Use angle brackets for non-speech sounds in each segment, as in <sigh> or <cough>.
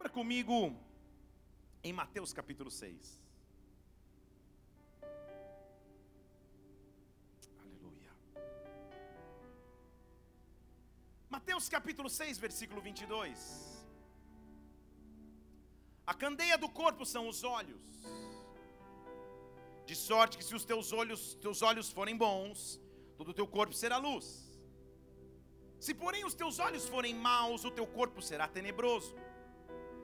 Abra comigo em Mateus capítulo 6. Aleluia. Mateus capítulo 6, versículo 22. A candeia do corpo são os olhos. De sorte que se os teus olhos, teus olhos forem bons, todo o teu corpo será luz. Se porém os teus olhos forem maus, o teu corpo será tenebroso.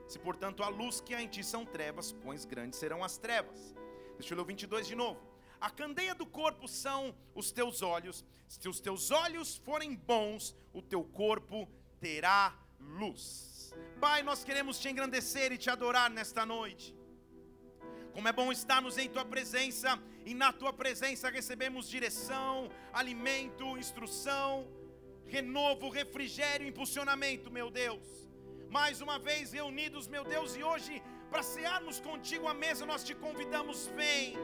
Se portanto a luz que há em ti são trevas, quões grandes serão as trevas. Deixa eu ler o 22 de novo. A candeia do corpo são os teus olhos. Se os teus olhos forem bons, o teu corpo terá luz. Pai, nós queremos te engrandecer e te adorar nesta noite. Como é bom estarmos em tua presença e na tua presença recebemos direção, alimento, instrução, renovo, refrigério, impulsionamento, meu Deus mais uma vez reunidos, meu Deus, e hoje, para cearmos contigo à mesa, nós te convidamos, vem.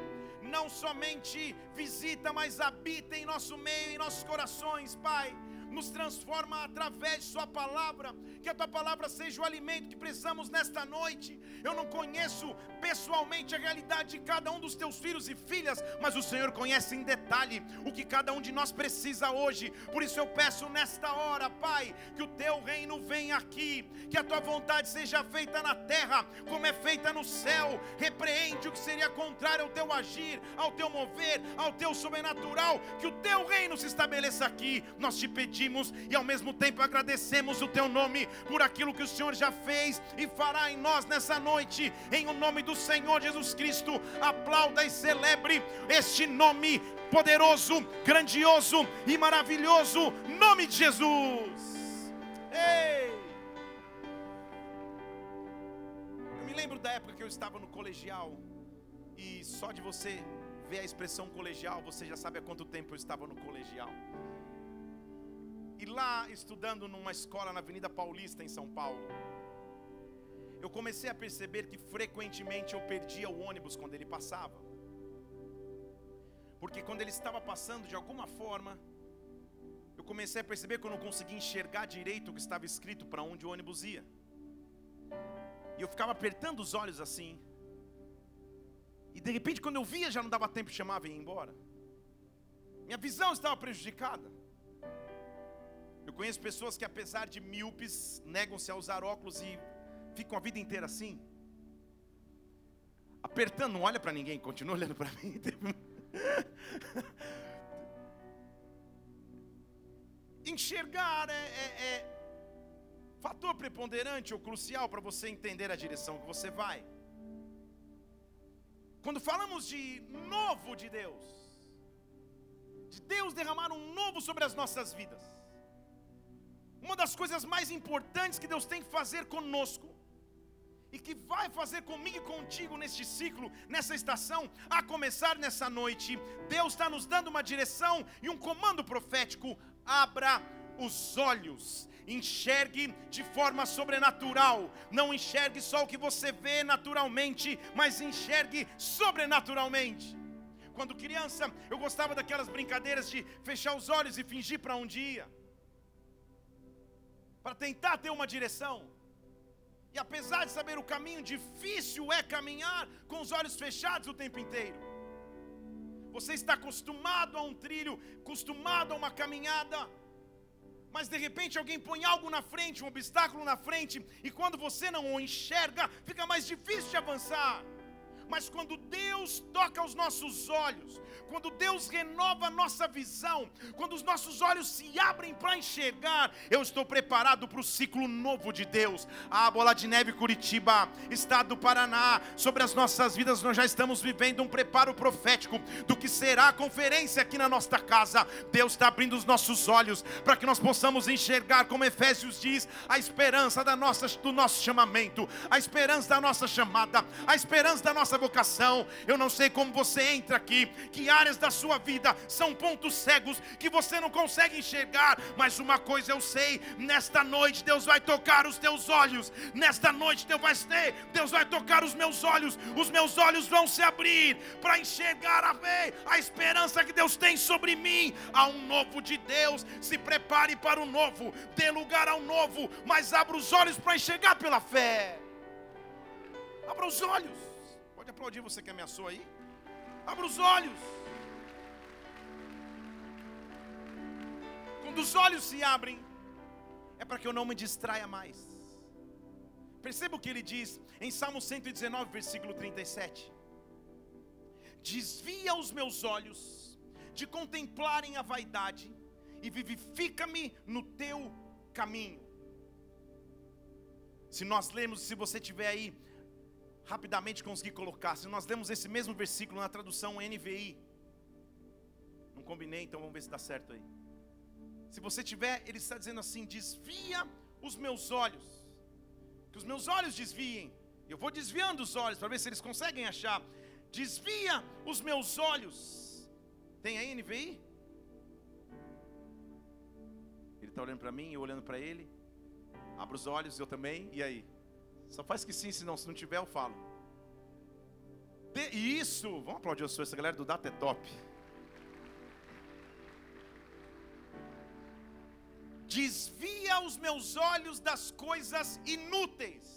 Não somente visita, mas habita em nosso meio, em nossos corações, Pai nos transforma através de Sua palavra, que a Tua palavra seja o alimento que precisamos nesta noite. Eu não conheço pessoalmente a realidade de cada um dos Teus filhos e filhas, mas o Senhor conhece em detalhe o que cada um de nós precisa hoje. Por isso eu peço nesta hora, Pai, que o Teu reino venha aqui, que a Tua vontade seja feita na terra, como é feita no céu. Repreende o que seria contrário ao Teu agir, ao Teu mover, ao Teu sobrenatural, que o Teu reino se estabeleça aqui. Nós te pedimos pedimos e ao mesmo tempo agradecemos o teu nome por aquilo que o Senhor já fez e fará em nós nessa noite, em o nome do Senhor Jesus Cristo. Aplauda e celebre este nome poderoso, grandioso e maravilhoso, nome de Jesus. Ei! Eu me lembro da época que eu estava no colegial e só de você ver a expressão colegial, você já sabe há quanto tempo eu estava no colegial. E lá, estudando numa escola na Avenida Paulista, em São Paulo, eu comecei a perceber que frequentemente eu perdia o ônibus quando ele passava. Porque quando ele estava passando, de alguma forma, eu comecei a perceber que eu não conseguia enxergar direito o que estava escrito para onde o ônibus ia. E eu ficava apertando os olhos assim. E de repente, quando eu via, já não dava tempo de chamar e ir embora. Minha visão estava prejudicada. Eu conheço pessoas que, apesar de míopes, negam-se a usar óculos e ficam a vida inteira assim. Apertando, não olha para ninguém, continua olhando para <laughs> mim. Enxergar é, é, é fator preponderante ou crucial para você entender a direção que você vai. Quando falamos de novo de Deus, de Deus derramar um novo sobre as nossas vidas, uma das coisas mais importantes que Deus tem que fazer conosco, e que vai fazer comigo e contigo neste ciclo, nessa estação, a começar nessa noite, Deus está nos dando uma direção e um comando profético: abra os olhos, enxergue de forma sobrenatural, não enxergue só o que você vê naturalmente, mas enxergue sobrenaturalmente. Quando criança, eu gostava daquelas brincadeiras de fechar os olhos e fingir para um dia para tentar ter uma direção. E apesar de saber o caminho, difícil é caminhar com os olhos fechados o tempo inteiro. Você está acostumado a um trilho, acostumado a uma caminhada, mas de repente alguém põe algo na frente, um obstáculo na frente, e quando você não o enxerga, fica mais difícil de avançar. Mas quando Deus toca os nossos olhos, quando Deus renova a nossa visão, quando os nossos olhos se abrem para enxergar, eu estou preparado para o ciclo novo de Deus. A bola de neve Curitiba, estado do Paraná, sobre as nossas vidas nós já estamos vivendo um preparo profético do que será a conferência aqui na nossa casa. Deus está abrindo os nossos olhos para que nós possamos enxergar, como Efésios diz, a esperança da nossa, do nosso chamamento, a esperança da nossa chamada, a esperança da nossa nossa vocação. Eu não sei como você entra aqui, que áreas da sua vida são pontos cegos que você não consegue enxergar, mas uma coisa eu sei: nesta noite Deus vai tocar os teus olhos, nesta noite Deus vai, Deus vai tocar os meus olhos, os meus olhos vão se abrir para enxergar a fé, a esperança que Deus tem sobre mim. Há um novo de Deus, se prepare para o novo, dê lugar ao novo, mas abra os olhos para enxergar pela fé. Abra os olhos. Pode aplaudir você que ameaçou aí. Abra os olhos. Quando os olhos se abrem, é para que eu não me distraia mais. Perceba o que ele diz em Salmo 119, versículo 37. Desvia os meus olhos de contemplarem a vaidade e vivifica-me no teu caminho. Se nós lemos, se você tiver aí rapidamente conseguir colocar, se nós lemos esse mesmo versículo na tradução NVI, não combinei, então vamos ver se dá certo aí. Se você tiver, ele está dizendo assim: desvia os meus olhos, que os meus olhos desviem. Eu vou desviando os olhos para ver se eles conseguem achar. Desvia os meus olhos. Tem aí NVI? Ele está olhando para mim, eu olhando para ele. Abra os olhos, eu também. E aí? Só faz que sim, senão se não tiver, eu falo. De, isso! Vamos aplaudir a sua, essa galera do Data é top. Desvia os meus olhos das coisas inúteis.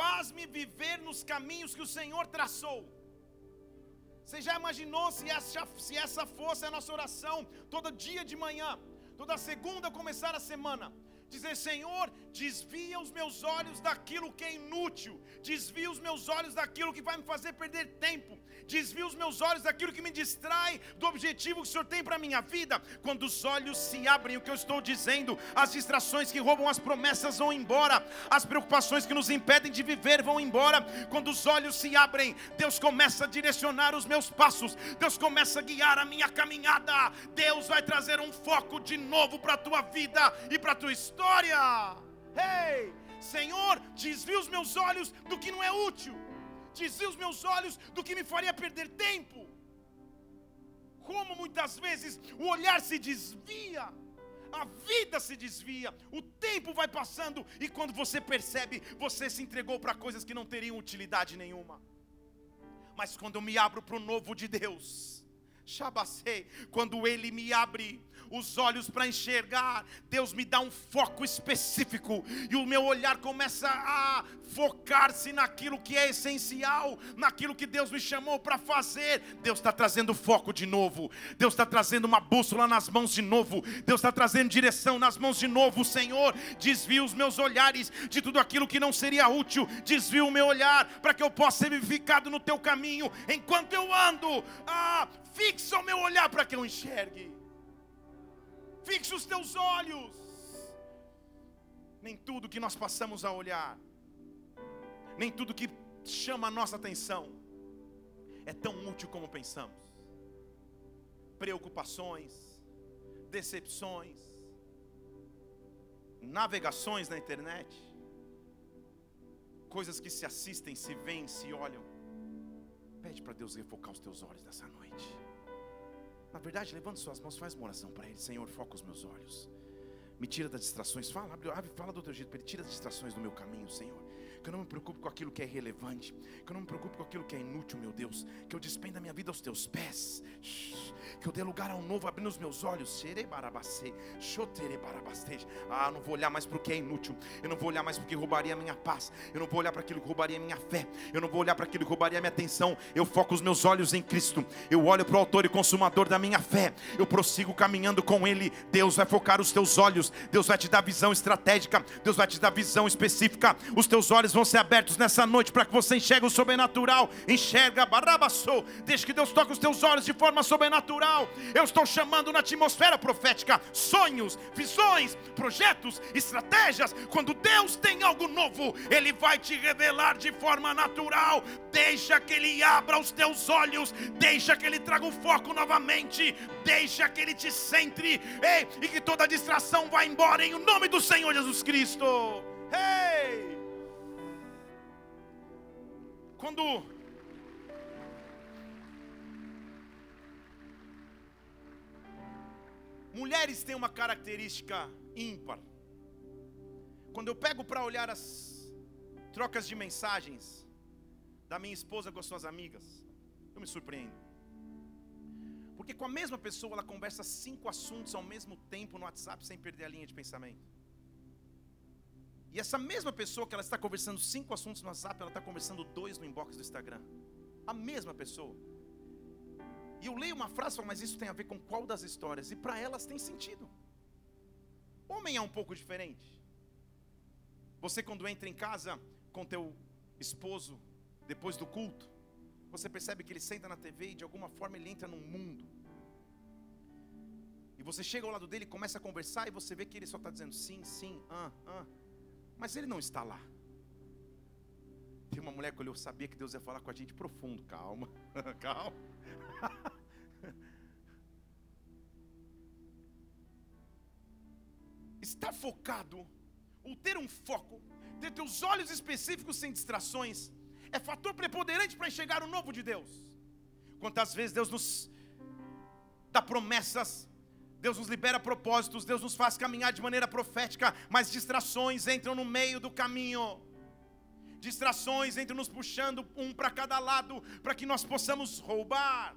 Faz-me viver nos caminhos que o Senhor traçou. Você já imaginou se essa, se essa fosse a nossa oração todo dia de manhã? toda segunda começar a semana, dizer: Senhor, desvia os meus olhos daquilo que é inútil, desvia os meus olhos daquilo que vai me fazer perder tempo, desvia os meus olhos daquilo que me distrai do objetivo que o Senhor tem para a minha vida. Quando os olhos se abrem, o que eu estou dizendo, as distrações que roubam as promessas vão embora, as preocupações que nos impedem de viver vão embora. Quando os olhos se abrem, Deus começa a direcionar os meus passos, Deus começa a guiar a minha caminhada, Deus vai trazer um foco de novo para a tua vida e para a tua história. Ei, Senhor, desvia os meus olhos do que não é útil, desvia os meus olhos do que me faria perder tempo. Como muitas vezes o olhar se desvia, a vida se desvia, o tempo vai passando e quando você percebe, você se entregou para coisas que não teriam utilidade nenhuma. Mas quando eu me abro para o novo de Deus, Shabacei, quando Ele me abre os olhos para enxergar, Deus me dá um foco específico e o meu olhar começa a focar-se naquilo que é essencial, naquilo que Deus me chamou para fazer. Deus está trazendo foco de novo, Deus está trazendo uma bússola nas mãos de novo, Deus está trazendo direção nas mãos de novo. Senhor, desvia os meus olhares de tudo aquilo que não seria útil, desvia o meu olhar para que eu possa ser vivificado no teu caminho enquanto eu ando. Ah, fixa o meu olhar para que eu enxergue. Fixe os teus olhos. Nem tudo que nós passamos a olhar, nem tudo que chama a nossa atenção, é tão útil como pensamos. Preocupações, decepções, navegações na internet, coisas que se assistem, se veem, se olham. Pede para Deus refocar os teus olhos nessa noite. Na verdade, levante suas mãos, faz uma oração para Ele. Senhor, foca os meus olhos. Me tira das distrações. Fala, abre, fala do teu jeito para Ele. Tira as distrações do meu caminho, Senhor. Que eu não me preocupe com aquilo que é irrelevante. Que eu não me preocupe com aquilo que é inútil, meu Deus. Que eu despenda minha vida aos teus pés. Que eu dê lugar ao novo, abrindo os meus olhos. Ah, não vou olhar mais para o que é inútil. Eu não vou olhar mais para o que roubaria a minha paz. Eu não vou olhar para aquilo que roubaria a minha fé. Eu não vou olhar para aquilo que roubaria a minha atenção. Eu foco os meus olhos em Cristo. Eu olho para o autor e consumador da minha fé. Eu prossigo caminhando com Ele. Deus vai focar os teus olhos. Deus vai te dar visão estratégica. Deus vai te dar visão específica. Os teus olhos olhos vão ser abertos nessa noite para que você enxergue o sobrenatural. Enxerga, barabassou. Deixa que Deus toque os teus olhos de forma sobrenatural. Eu estou chamando na atmosfera profética sonhos, visões, projetos, estratégias. Quando Deus tem algo novo, Ele vai te revelar de forma natural. Deixa que Ele abra os teus olhos. Deixa que Ele traga o foco novamente. Deixa que Ele te centre. Ei, e que toda distração vá embora em nome do Senhor Jesus Cristo. Quando mulheres têm uma característica ímpar. Quando eu pego para olhar as trocas de mensagens da minha esposa com as suas amigas, eu me surpreendo. Porque com a mesma pessoa ela conversa cinco assuntos ao mesmo tempo no WhatsApp sem perder a linha de pensamento. E essa mesma pessoa que ela está conversando cinco assuntos no WhatsApp, ela está conversando dois no inbox do Instagram. A mesma pessoa. E eu leio uma frase e falo, mas isso tem a ver com qual das histórias? E para elas tem sentido. Homem é um pouco diferente. Você quando entra em casa com teu esposo depois do culto, você percebe que ele senta na TV e de alguma forma ele entra num mundo. E você chega ao lado dele, começa a conversar e você vê que ele só está dizendo sim, sim, ah, ah. Mas ele não está lá. Tem uma mulher que eu sabia que Deus ia falar com a gente profundo. Calma, <laughs> calma. <laughs> Estar focado, ou ter um foco, ter teus olhos específicos sem distrações, é fator preponderante para enxergar o novo de Deus. Quantas vezes Deus nos dá promessas, Deus nos libera propósitos, Deus nos faz caminhar de maneira profética, mas distrações entram no meio do caminho. Distrações entram nos puxando um para cada lado, para que nós possamos roubar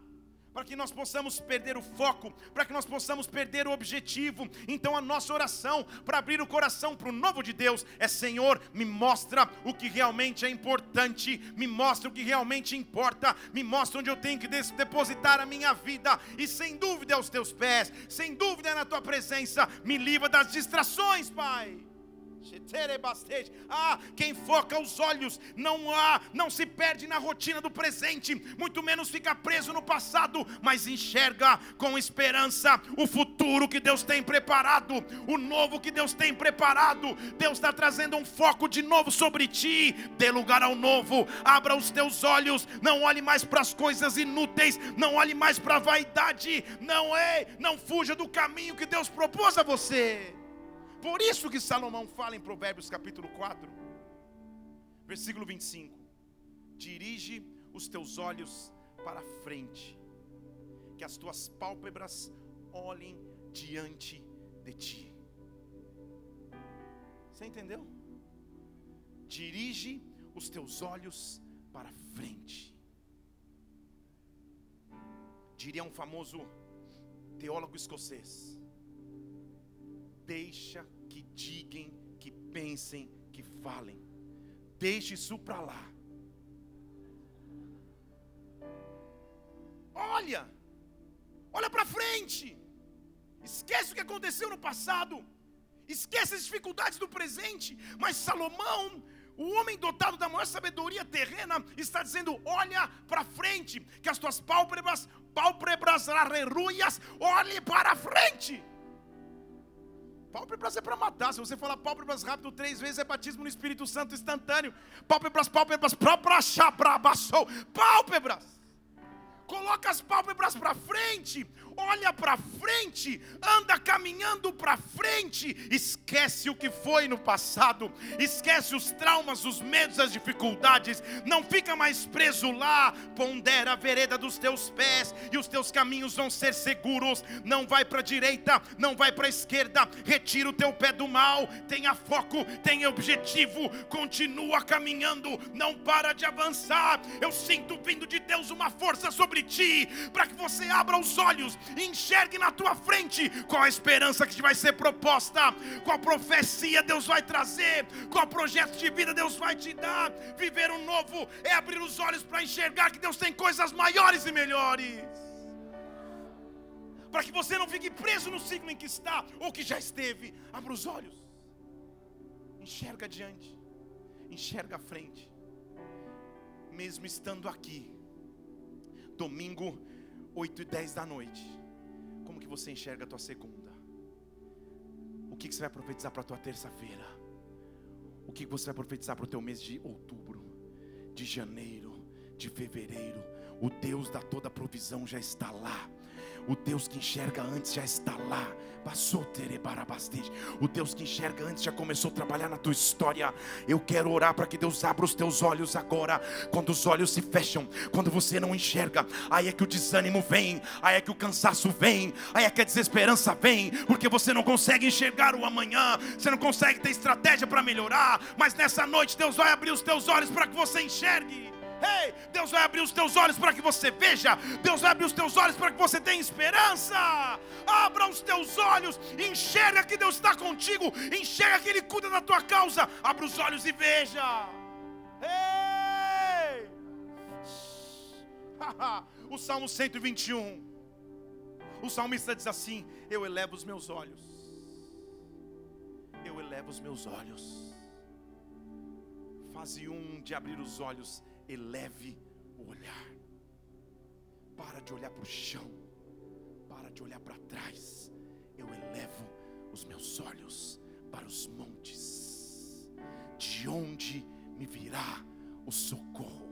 para que nós possamos perder o foco, para que nós possamos perder o objetivo. Então a nossa oração para abrir o coração para o novo de Deus é: Senhor, me mostra o que realmente é importante, me mostra o que realmente importa, me mostra onde eu tenho que depositar a minha vida, e sem dúvida aos teus pés, sem dúvida na tua presença, me livra das distrações, Pai. Ah, quem foca os olhos não há, não se perde na rotina do presente, muito menos fica preso no passado, mas enxerga com esperança o futuro que Deus tem preparado, o novo que Deus tem preparado. Deus está trazendo um foco de novo sobre ti. Dê lugar ao novo, abra os teus olhos, não olhe mais para as coisas inúteis, não olhe mais para a vaidade, não é, não fuja do caminho que Deus propôs a você. Por isso que Salomão fala em Provérbios capítulo 4, versículo 25: Dirige os teus olhos para frente, que as tuas pálpebras olhem diante de ti. Você entendeu? Dirige os teus olhos para frente. Diria um famoso teólogo escocês: Deixa que digam, que pensem, que falem. Deixe isso para lá. Olha, olha para frente. Esquece o que aconteceu no passado. Esquece as dificuldades do presente. Mas Salomão, o homem dotado da maior sabedoria terrena, está dizendo: olha para frente, que as tuas pálpebras, pálpebras arreruias, olhe para frente. Pálpebras é para matar. Se você falar pálpebras rápido três vezes, é batismo no Espírito Santo instantâneo. Pálpebras, pálpebras, prabrachabrabassou. Pálpebras. Coloca as pálpebras para frente olha para frente, anda caminhando para frente, esquece o que foi no passado, esquece os traumas, os medos, as dificuldades, não fica mais preso lá, pondera a vereda dos teus pés e os teus caminhos vão ser seguros. Não vai para a direita, não vai para a esquerda, retira o teu pé do mal, tenha foco, tenha objetivo, continua caminhando, não para de avançar. Eu sinto vindo de Deus uma força sobre ti, para que você abra os olhos enxergue na tua frente qual a esperança que te vai ser proposta, qual profecia Deus vai trazer, qual projeto de vida Deus vai te dar. Viver um novo é abrir os olhos para enxergar que Deus tem coisas maiores e melhores. Para que você não fique preso no ciclo em que está ou que já esteve, abra os olhos, enxerga adiante, enxerga à frente, mesmo estando aqui, domingo, 8 e 10 da noite como que você enxerga a tua segunda? O que, que você vai profetizar para a tua terça-feira? O que, que você vai profetizar para o teu mês de outubro, de janeiro, de fevereiro? O Deus da toda provisão já está lá. O Deus que enxerga antes já está lá. O Deus que enxerga antes já começou a trabalhar na tua história. Eu quero orar para que Deus abra os teus olhos agora. Quando os olhos se fecham, quando você não enxerga, aí é que o desânimo vem, aí é que o cansaço vem, aí é que a desesperança vem, porque você não consegue enxergar o amanhã, você não consegue ter estratégia para melhorar. Mas nessa noite Deus vai abrir os teus olhos para que você enxergue. Ei, Deus vai abrir os teus olhos para que você veja. Deus vai abrir os teus olhos para que você tenha esperança. Abra os teus olhos, enxerga que Deus está contigo, enxerga que Ele cuida da tua causa. Abra os olhos e veja. Ei! <laughs> o Salmo 121. O salmista diz assim: Eu elevo os meus olhos. Eu elevo os meus olhos. Fase um de abrir os olhos eleve o olhar. Para de olhar para o chão, para de olhar para trás. Eu elevo os meus olhos para os montes, de onde me virá o socorro.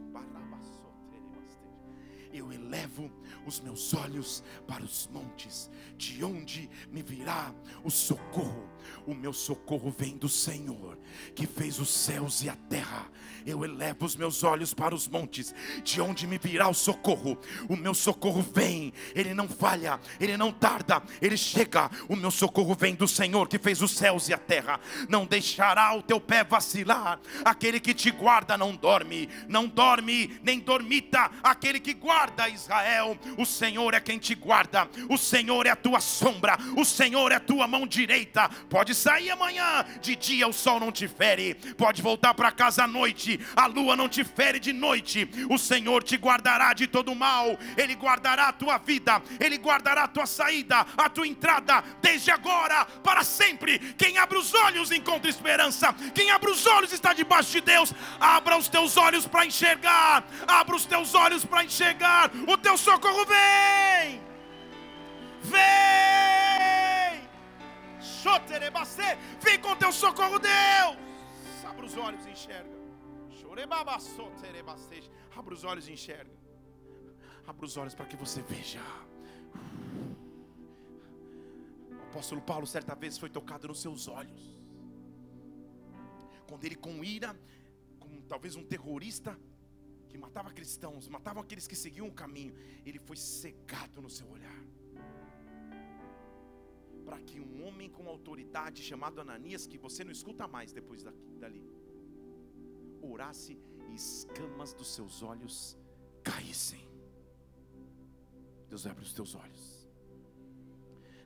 Eu elevo os meus olhos para os montes, de onde me virá o socorro. O meu socorro vem do Senhor, que fez os céus e a terra. Eu elevo os meus olhos para os montes, de onde me virá o socorro. O meu socorro vem, ele não falha, ele não tarda, ele chega. O meu socorro vem do Senhor, que fez os céus e a terra. Não deixará o teu pé vacilar. Aquele que te guarda não dorme, não dorme, nem dormita. Aquele que guarda Israel, o Senhor é quem te guarda, o Senhor é a tua sombra, o Senhor é a tua mão direita. Pode sair amanhã, de dia o sol não te fere, pode voltar para casa à noite, a lua não te fere de noite. O Senhor te guardará de todo mal, Ele guardará a tua vida, Ele guardará a tua saída, a tua entrada, desde agora para sempre. Quem abre os olhos encontra esperança, quem abre os olhos está debaixo de Deus. Abra os teus olhos para enxergar, abra os teus olhos para enxergar, o teu socorro vem, vem, vem com teu socorro, Deus. Abra os olhos e enxerga. Abra os olhos e enxerga. Abra os olhos para que você veja. O apóstolo Paulo, certa vez, foi tocado nos seus olhos. Quando ele, com ira, como talvez um terrorista, que matava cristãos, matava aqueles que seguiam o caminho, ele foi cegado no seu olhar. Para que um homem com autoridade chamado Ananias, que você não escuta mais depois daqui, dali, orasse e escamas dos seus olhos caíssem. Deus vai abrir os teus olhos.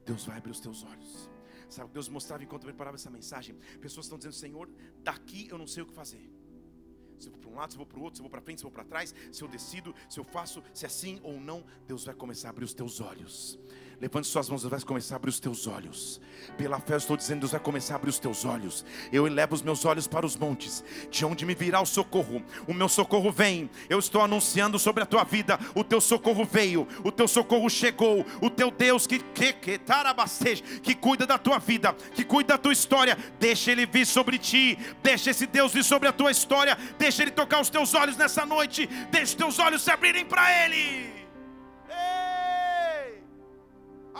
Deus vai abrir os teus olhos. Sabe o que Deus mostrava enquanto eu preparava essa mensagem? Pessoas estão dizendo, Senhor, daqui eu não sei o que fazer. Se eu vou para um lado, se eu vou para o outro, se eu vou para frente, se eu vou para trás, se eu decido, se eu faço, se é assim ou não, Deus vai começar a abrir os teus olhos. Levante suas mãos, Deus vai começar a abrir os teus olhos. Pela fé eu estou dizendo, Deus vai começar a abrir os teus olhos. Eu elevo os meus olhos para os montes, de onde me virá o socorro. O meu socorro vem. Eu estou anunciando sobre a tua vida. O teu socorro veio, o teu socorro chegou. O teu Deus que que que, que cuida da tua vida, que cuida da tua história. Deixa ele vir sobre ti. Deixa esse Deus vir sobre a tua história. Deixa ele tocar os teus olhos nessa noite. Deixa os teus olhos se abrirem para ele.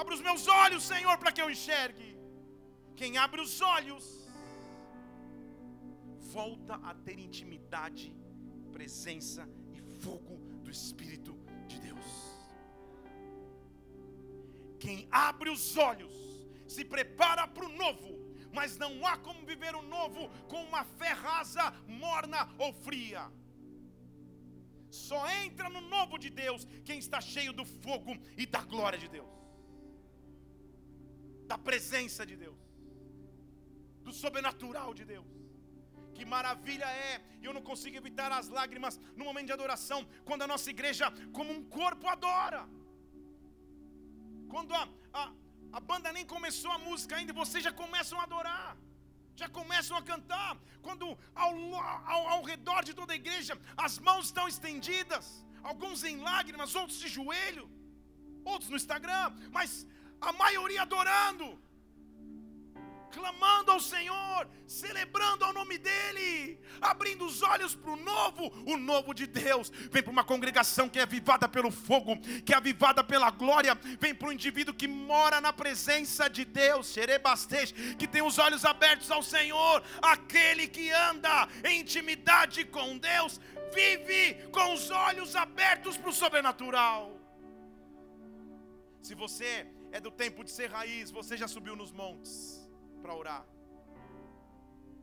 Abra os meus olhos, Senhor, para que eu enxergue. Quem abre os olhos, volta a ter intimidade, presença e fogo do Espírito de Deus. Quem abre os olhos, se prepara para o novo, mas não há como viver o novo com uma fé rasa, morna ou fria. Só entra no novo de Deus quem está cheio do fogo e da glória de Deus da presença de Deus, do sobrenatural de Deus. Que maravilha é, e eu não consigo evitar as lágrimas no momento de adoração, quando a nossa igreja, como um corpo, adora. Quando a, a, a banda nem começou a música ainda, vocês já começam a adorar, já começam a cantar. Quando ao, ao, ao redor de toda a igreja as mãos estão estendidas, alguns em lágrimas, outros de joelho, outros no Instagram, mas a maioria adorando, clamando ao Senhor, celebrando ao nome dEle, abrindo os olhos para o novo, o novo de Deus. Vem para uma congregação que é avivada pelo fogo, que é avivada pela glória. Vem para um indivíduo que mora na presença de Deus, que tem os olhos abertos ao Senhor, aquele que anda em intimidade com Deus, vive com os olhos abertos para o sobrenatural. Se você é do tempo de ser raiz, você já subiu nos montes para orar.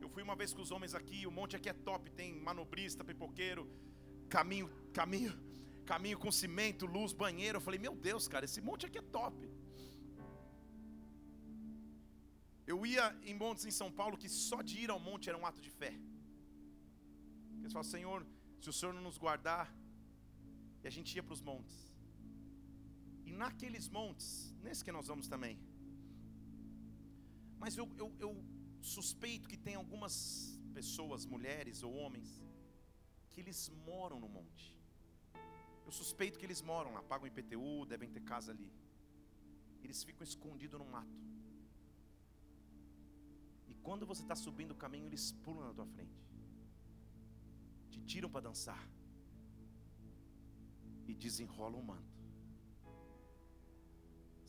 Eu fui uma vez com os homens aqui, o monte aqui é top, tem manobrista, pipoqueiro, caminho, caminho, caminho com cimento, luz, banheiro. Eu falei, meu Deus, cara, esse monte aqui é top. Eu ia em montes em São Paulo que só de ir ao monte era um ato de fé. Eles falam, Senhor, se o Senhor não nos guardar, e a gente ia para os montes. E naqueles montes, nesse que nós vamos também. Mas eu, eu, eu suspeito que tem algumas pessoas, mulheres ou homens, que eles moram no monte. Eu suspeito que eles moram lá, pagam IPTU, devem ter casa ali. Eles ficam escondidos no mato. E quando você está subindo o caminho, eles pulam na tua frente. Te tiram para dançar. E desenrolam o manto.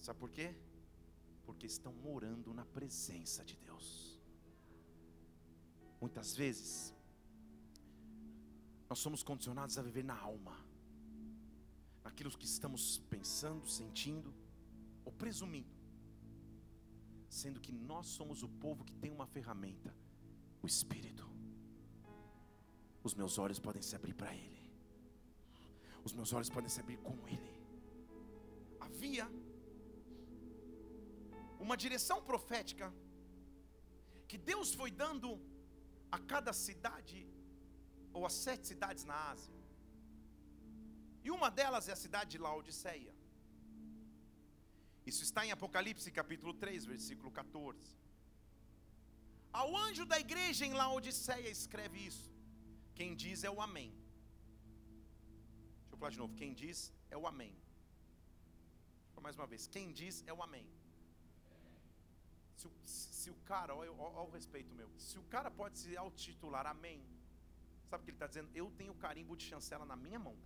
Sabe por quê? Porque estão morando na presença de Deus. Muitas vezes, nós somos condicionados a viver na alma, naquilo que estamos pensando, sentindo ou presumindo sendo que nós somos o povo que tem uma ferramenta, o Espírito. Os meus olhos podem se abrir para Ele, os meus olhos podem se abrir com Ele. Havia uma direção profética que Deus foi dando a cada cidade, ou as sete cidades na Ásia, e uma delas é a cidade de Laodiceia. Isso está em Apocalipse capítulo 3, versículo 14. Ao anjo da igreja em Laodiceia escreve isso. Quem diz é o Amém. Deixa eu falar de novo. Quem diz é o Amém. Mais uma vez. Quem diz é o Amém. Se o, se o cara, olha, o respeito meu. Se o cara pode se autotitular Amém, sabe o que ele está dizendo? Eu tenho o carimbo de chancela na minha mão.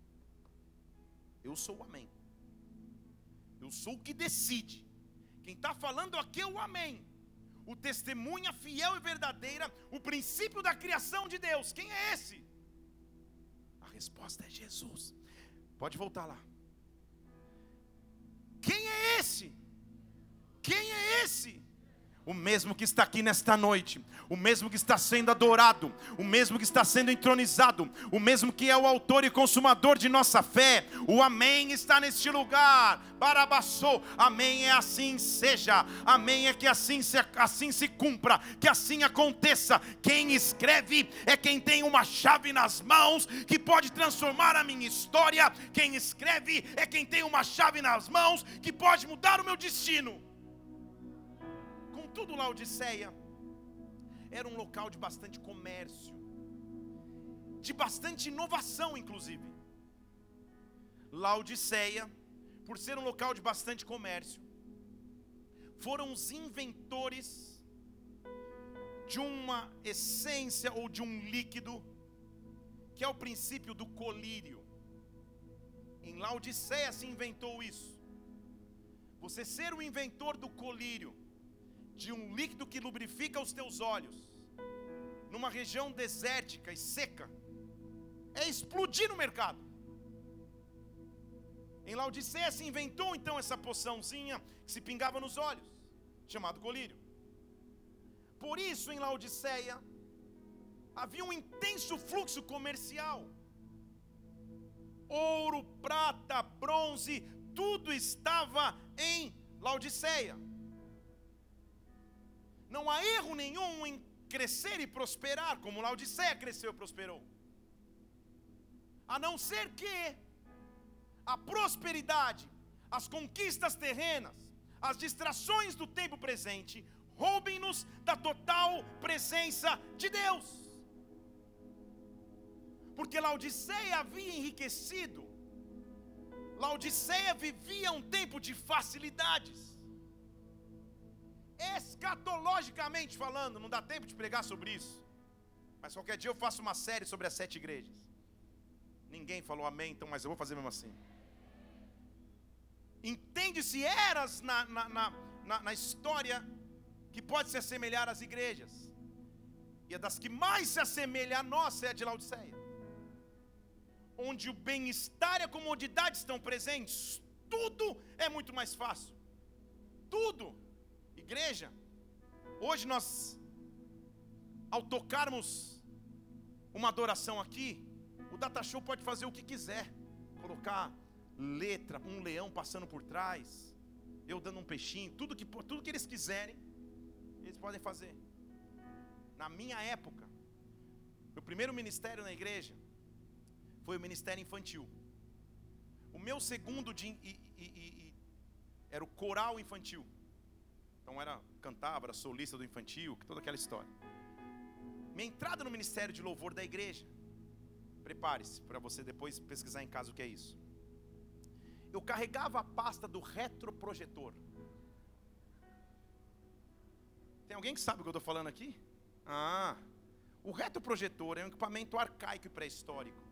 Eu sou o Amém. Eu sou o que decide. Quem está falando aqui é o Amém. O testemunha fiel e verdadeira, o princípio da criação de Deus. Quem é esse? A resposta é Jesus. Pode voltar lá. Quem é esse? Quem é esse? O mesmo que está aqui nesta noite, o mesmo que está sendo adorado, o mesmo que está sendo entronizado, o mesmo que é o autor e consumador de nossa fé, o Amém está neste lugar. Barabassou, Amém é assim seja, Amém é que assim se, assim se cumpra, que assim aconteça. Quem escreve é quem tem uma chave nas mãos que pode transformar a minha história. Quem escreve é quem tem uma chave nas mãos que pode mudar o meu destino. Contudo, Laodiceia era um local de bastante comércio, de bastante inovação, inclusive. Laodiceia, por ser um local de bastante comércio, foram os inventores de uma essência ou de um líquido que é o princípio do colírio. Em Laodiceia se inventou isso. Você ser o inventor do colírio de um líquido que lubrifica os teus olhos, numa região desértica e seca, é explodir no mercado. Em Laodiceia se inventou então essa poçãozinha que se pingava nos olhos, chamado colírio. Por isso, em Laodiceia, havia um intenso fluxo comercial. Ouro, prata, bronze, tudo estava em Laodiceia. Não há erro nenhum em crescer e prosperar, como Laodiceia cresceu e prosperou. A não ser que a prosperidade, as conquistas terrenas, as distrações do tempo presente roubem-nos da total presença de Deus. Porque Laodiceia havia enriquecido, Laodiceia vivia um tempo de facilidades escatologicamente falando, não dá tempo de pregar sobre isso. Mas qualquer dia eu faço uma série sobre as sete igrejas. Ninguém falou amém, então, mas eu vou fazer mesmo assim. Entende-se eras na, na, na, na, história que pode se assemelhar às igrejas. E a das que mais se assemelha a nós é a de Laodiceia. Onde o bem-estar e a comodidade estão presentes, tudo é muito mais fácil. Tudo Igreja, hoje nós, ao tocarmos uma adoração aqui, o data show pode fazer o que quiser, colocar letra, um leão passando por trás, eu dando um peixinho, tudo que, tudo que eles quiserem, eles podem fazer. Na minha época, meu primeiro ministério na igreja foi o ministério infantil. O meu segundo de, era o coral infantil. Então era cantava, era solista do infantil, toda aquela história. Minha entrada no ministério de louvor da igreja. Prepare-se para você depois pesquisar em casa o que é isso. Eu carregava a pasta do retroprojetor. Tem alguém que sabe o que eu estou falando aqui? Ah, o retroprojetor é um equipamento arcaico e pré-histórico.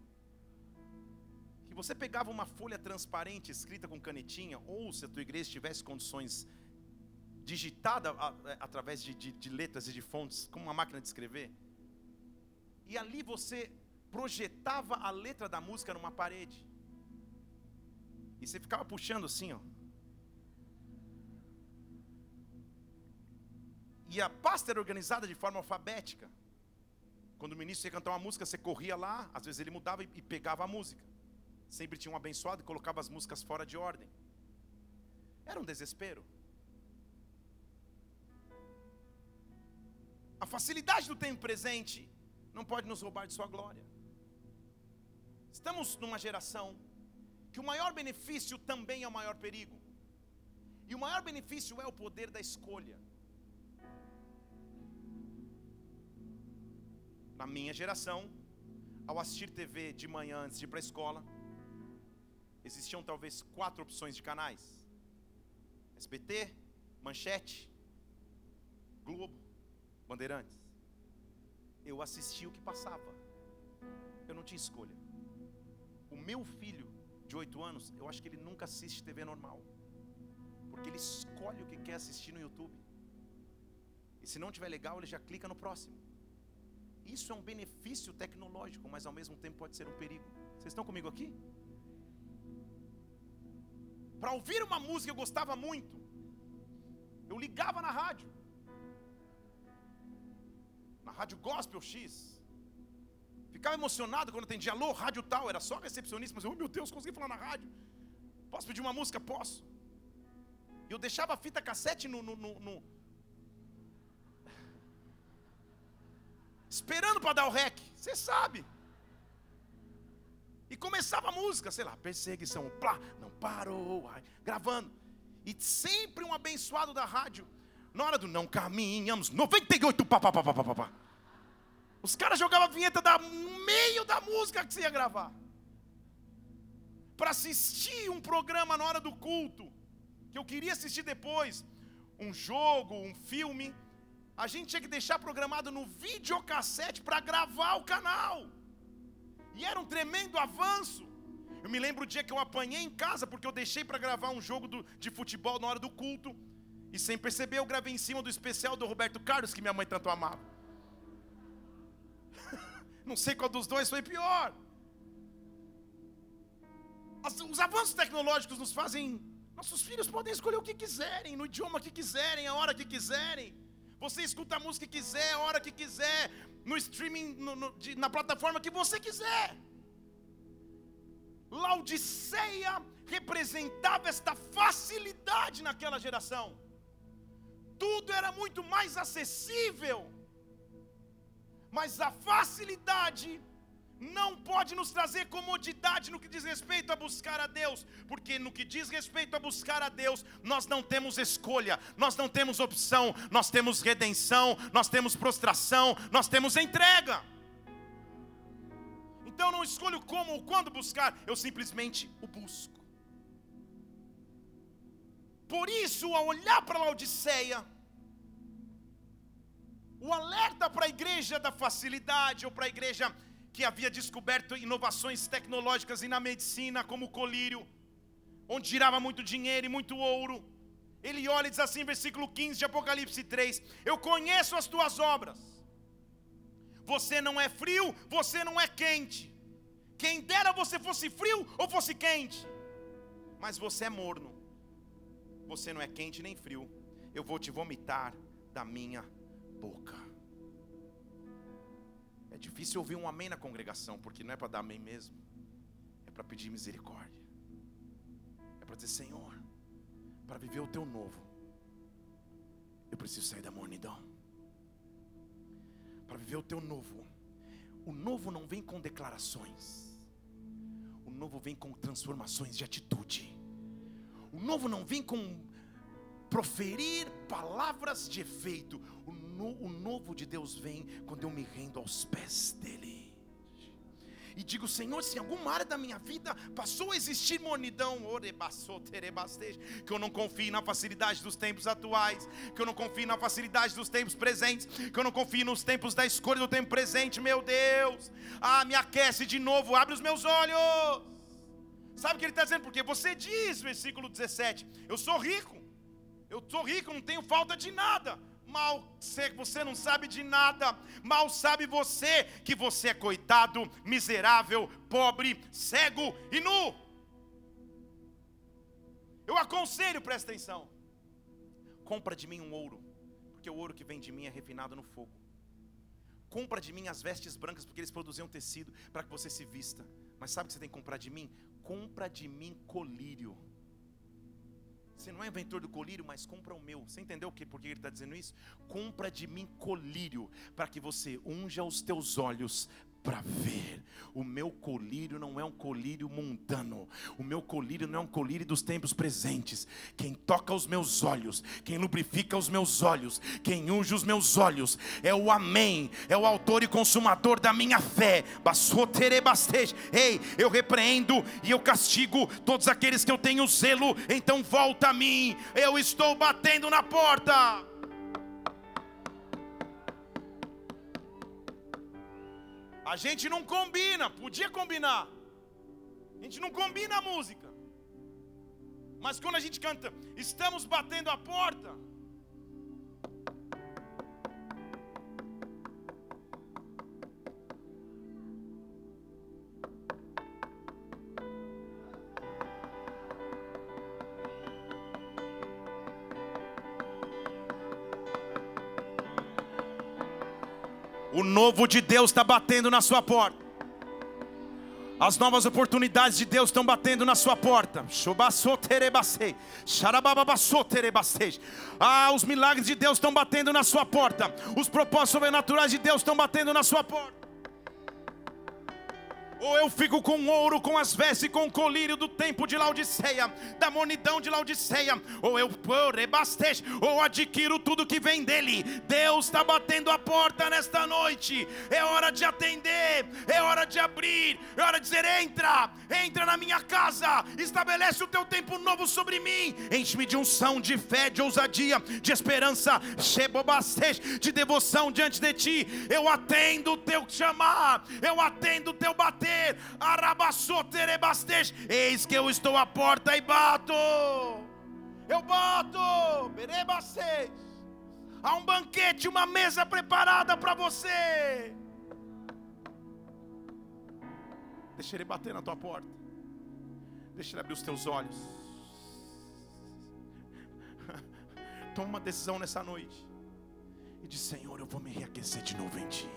Que você pegava uma folha transparente escrita com canetinha, ou se a tua igreja tivesse condições digitada é, através de, de, de letras e de fontes, como uma máquina de escrever. E ali você projetava a letra da música numa parede. E você ficava puxando assim, ó. E a pasta era organizada de forma alfabética. Quando o ministro ia cantar uma música, você corria lá, às vezes ele mudava e, pegava a música. Sempre tinha um abençoado e colocava as músicas fora de ordem. Era um desespero. A facilidade do tempo presente não pode nos roubar de sua glória. Estamos numa geração que o maior benefício também é o maior perigo. E o maior benefício é o poder da escolha. Na minha geração, ao assistir TV de manhã antes de ir para a escola, existiam talvez quatro opções de canais: SBT, Manchete, Globo, Bandeirantes. Eu assistia o que passava. Eu não tinha escolha. O meu filho de oito anos, eu acho que ele nunca assiste TV normal. Porque ele escolhe o que quer assistir no YouTube. E se não tiver legal, ele já clica no próximo. Isso é um benefício tecnológico, mas ao mesmo tempo pode ser um perigo. Vocês estão comigo aqui? Para ouvir uma música eu gostava muito. Eu ligava na rádio. Na rádio Gospel X. Ficava emocionado quando atendia, alô, rádio tal, era só recepcionista, mas eu, oh, meu Deus, consegui falar na rádio. Posso pedir uma música? Posso. E eu deixava a fita cassete no, no, no, no esperando para dar o rec, você sabe. E começava a música, sei lá, perseguição, plá, não parou, ai, gravando. E sempre um abençoado da rádio, na hora do não caminhamos, 98, pá, pá, pá, pá, pá, pá. Os caras jogavam a vinheta da, no meio da música que você ia gravar. Para assistir um programa na hora do culto, que eu queria assistir depois, um jogo, um filme, a gente tinha que deixar programado no videocassete para gravar o canal. E era um tremendo avanço. Eu me lembro o dia que eu apanhei em casa porque eu deixei para gravar um jogo do, de futebol na hora do culto. E sem perceber, eu gravei em cima do especial do Roberto Carlos, que minha mãe tanto amava. <laughs> Não sei qual dos dois foi pior. Os avanços tecnológicos nos fazem. Nossos filhos podem escolher o que quiserem, no idioma que quiserem, a hora que quiserem. Você escuta a música que quiser, a hora que quiser, no streaming, no, no, de, na plataforma que você quiser. Laodiceia representava esta facilidade naquela geração. Tudo era muito mais acessível. Mas a facilidade não pode nos trazer comodidade no que diz respeito a buscar a Deus, porque no que diz respeito a buscar a Deus, nós não temos escolha, nós não temos opção, nós temos redenção, nós temos prostração, nós temos entrega. Então eu não escolho como ou quando buscar, eu simplesmente o busco. Por isso, ao olhar para a Laodiceia, o alerta para a igreja da facilidade ou para a igreja que havia descoberto inovações tecnológicas e na medicina, como o colírio, onde girava muito dinheiro e muito ouro. Ele olha e diz assim, versículo 15 de Apocalipse 3: Eu conheço as tuas obras. Você não é frio, você não é quente. Quem dera você fosse frio ou fosse quente, mas você é morno. Você não é quente nem frio. Eu vou te vomitar da minha boca. É difícil ouvir um amém na congregação, porque não é para dar amém mesmo, é para pedir misericórdia, é para dizer: Senhor, para viver o teu novo, eu preciso sair da mornidão. Para viver o teu novo, o novo não vem com declarações, o novo vem com transformações de atitude. O novo não vem com proferir palavras de efeito. O, no, o novo de Deus vem quando eu me rendo aos pés dEle e digo, Senhor, se em alguma área da minha vida passou a existir mornidão, que eu não confie na facilidade dos tempos atuais, que eu não confie na facilidade dos tempos presentes, que eu não confie nos tempos da escolha do tempo presente, meu Deus, ah, me aquece de novo, abre os meus olhos. Sabe o que ele está dizendo? Porque você diz, versículo 17: Eu sou rico, eu sou rico, não tenho falta de nada. Mal você não sabe de nada, mal sabe você que você é coitado, miserável, pobre, cego e nu. Eu aconselho, presta atenção. Compra de mim um ouro, porque o ouro que vem de mim é refinado no fogo. Compra de mim as vestes brancas, porque eles produziam tecido para que você se vista. Mas sabe o que você tem que comprar de mim? Compra de mim colírio você não é inventor do colírio, mas compra o meu. Você entendeu que, por que ele está dizendo isso? Compra de mim colírio, para que você unja os teus olhos para ver. O meu colírio não é um colírio mundano. O meu colírio não é um colírio dos tempos presentes. Quem toca os meus olhos, quem lubrifica os meus olhos, quem unge os meus olhos, é o Amém, é o autor e consumador da minha fé. Ei, eu repreendo e eu castigo todos aqueles que eu tenho zelo, então volta a mim. Eu estou batendo na porta. A gente não combina, podia combinar. A gente não combina a música. Mas quando a gente canta, estamos batendo a porta. Novo de Deus está batendo na sua porta. As novas oportunidades de Deus estão batendo na sua porta. Ah, os milagres de Deus estão batendo na sua porta. Os propósitos sobrenaturais de Deus estão batendo na sua porta. Ou eu fico com ouro, com as vestes, com o colírio do tempo de Laodiceia, da monidão de Laodiceia, ou eu rebastejo, ou adquiro tudo que vem dele. Deus está batendo a porta nesta noite. É hora de atender, é hora de abrir, é hora de dizer: entra, entra na minha casa, estabelece o teu tempo novo sobre mim. Enche-me de unção, de fé, de ousadia, de esperança, de devoção diante de ti. Eu atendo o teu chamar, eu atendo o teu bater eis que eu estou à porta e bato, eu bato, há um banquete, uma mesa preparada para você, deixa ele bater na tua porta, deixa ele abrir os teus olhos, <laughs> toma uma decisão nessa noite, e diz: Senhor, eu vou me reaquecer de novo em Ti.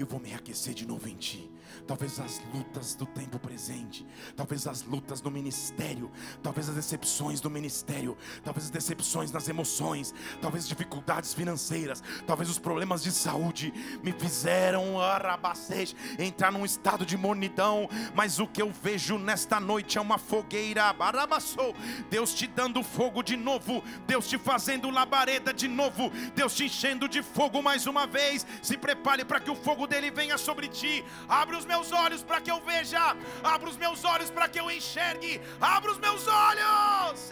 Eu vou me aquecer de novo em ti. Talvez as lutas do tempo presente, talvez as lutas do ministério, talvez as decepções do ministério, talvez as decepções nas emoções, talvez dificuldades financeiras, talvez os problemas de saúde me fizeram arabacete, entrar num estado de mornidão, mas o que eu vejo nesta noite é uma fogueira, barabassou, Deus te dando fogo de novo, Deus te fazendo labareda de novo, Deus te enchendo de fogo mais uma vez. Se prepare para que o fogo dele venha sobre ti. Abre os meus olhos para que eu veja, abra os meus olhos para que eu enxergue, abra os meus olhos,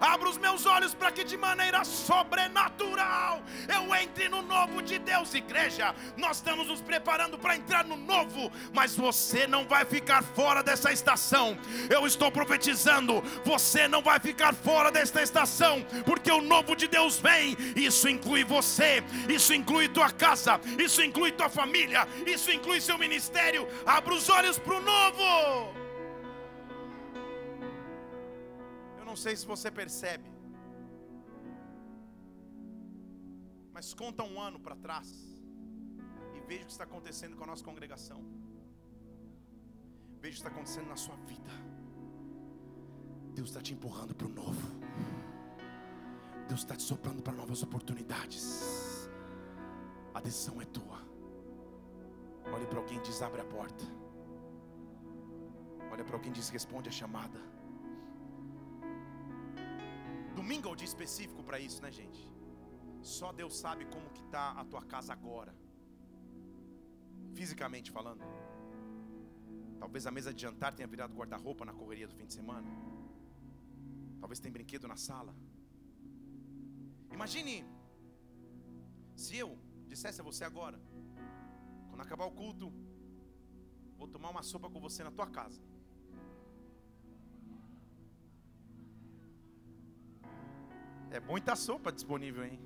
abra os meus olhos para que de maneira sobrenatural eu entre no novo de Deus, igreja. Nós estamos nos preparando para entrar no novo, mas você não vai ficar fora dessa estação. Eu estou profetizando, você não vai ficar fora desta estação, porque o novo de Deus vem. Isso inclui você, isso inclui tua casa, isso inclui tua família, isso inclui seu ministério. Abra os olhos para o novo. Eu não sei se você percebe, mas conta um ano para trás. Veja o que está acontecendo com a nossa congregação. Veja o que está acontecendo na sua vida. Deus está te empurrando para o novo. Deus está te soprando para novas oportunidades. A decisão é tua. Olhe para alguém e diz: abre a porta. Olha para alguém e diz: responde a chamada. Domingo é o dia específico para isso, né, gente? Só Deus sabe como que está a tua casa agora. Fisicamente falando. Talvez a mesa de jantar tenha virado guarda-roupa na correria do fim de semana. Talvez tenha brinquedo na sala. Imagine se eu dissesse a você agora, quando acabar o culto, vou tomar uma sopa com você na tua casa. É muita sopa disponível, hein?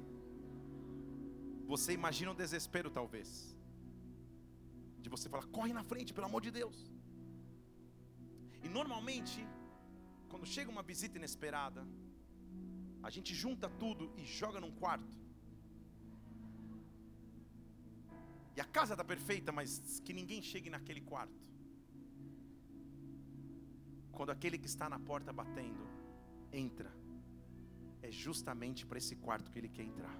Você imagina o desespero, talvez, de você falar: corre na frente, pelo amor de Deus. E normalmente, quando chega uma visita inesperada, a gente junta tudo e joga num quarto. E a casa está perfeita, mas que ninguém chegue naquele quarto. Quando aquele que está na porta batendo entra, é justamente para esse quarto que ele quer entrar.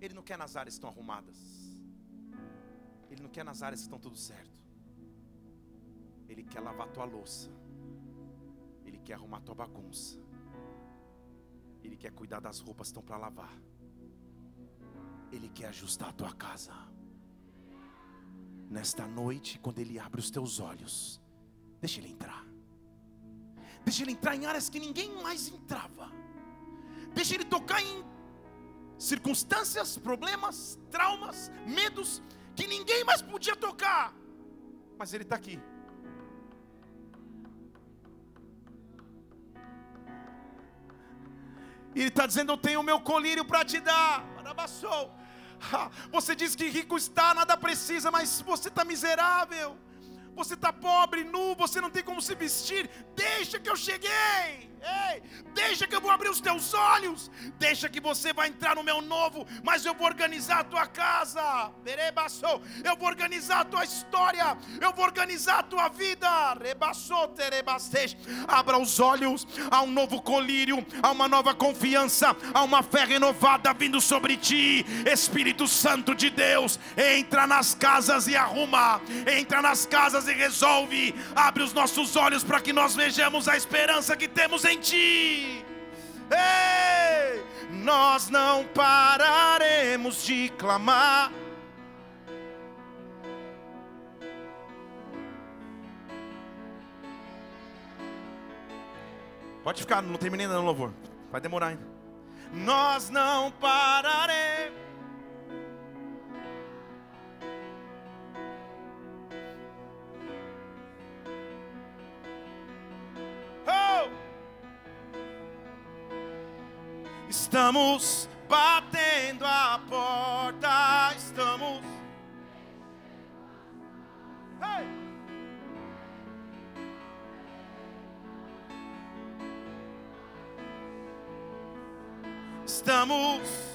Ele não quer nas áreas que estão arrumadas. Ele não quer nas áreas que estão tudo certo. Ele quer lavar tua louça. Ele quer arrumar tua bagunça. Ele quer cuidar das roupas que estão para lavar. Ele quer ajustar a tua casa. Nesta noite, quando Ele abre os teus olhos, deixa Ele entrar. Deixa Ele entrar em áreas que ninguém mais entrava. Deixa Ele tocar em circunstâncias, problemas, traumas, medos que ninguém mais podia tocar. Mas Ele está aqui. Ele está dizendo: Eu tenho o meu colírio para te dar. Você diz que rico está, nada precisa, mas você está miserável. Você está pobre, nu, você não tem como se vestir. Deixa que eu cheguei. Ei, deixa que eu vou abrir os teus olhos. Deixa que você vai entrar no meu novo, mas eu vou organizar a tua casa. Berebassou. Eu vou organizar a tua história. Eu vou organizar a tua vida. Rebassou, terebastej. Abra os olhos a um novo colírio, a uma nova confiança, a uma fé renovada vindo sobre ti. Espírito Santo de Deus, entra nas casas e arruma. Entra nas casas e resolve. Abre os nossos olhos para que nós vejamos a esperança que temos em ti. Ei, nós não pararemos de clamar. Pode ficar, não terminei ainda no louvor. Vai demorar ainda. Nós não pararemos. Estamos batendo a porta, estamos. Hey! Estamos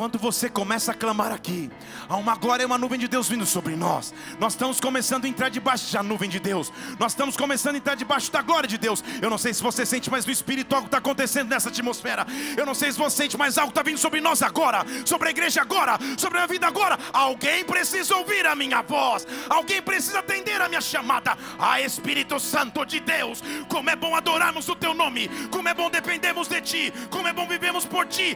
Enquanto você começa a clamar aqui, há uma glória e uma nuvem de Deus vindo sobre nós. Nós estamos começando a entrar debaixo da nuvem de Deus. Nós estamos começando a entrar debaixo da glória de Deus. Eu não sei se você sente, mas no Espírito algo está acontecendo nessa atmosfera. Eu não sei se você sente, mas algo está vindo sobre nós agora, sobre a igreja agora, sobre a vida agora. Alguém precisa ouvir a minha voz. Alguém precisa atender a minha chamada. Ah, Espírito Santo de Deus, como é bom adorarmos o Teu nome. Como é bom dependermos de Ti. Como é bom vivemos por Ti.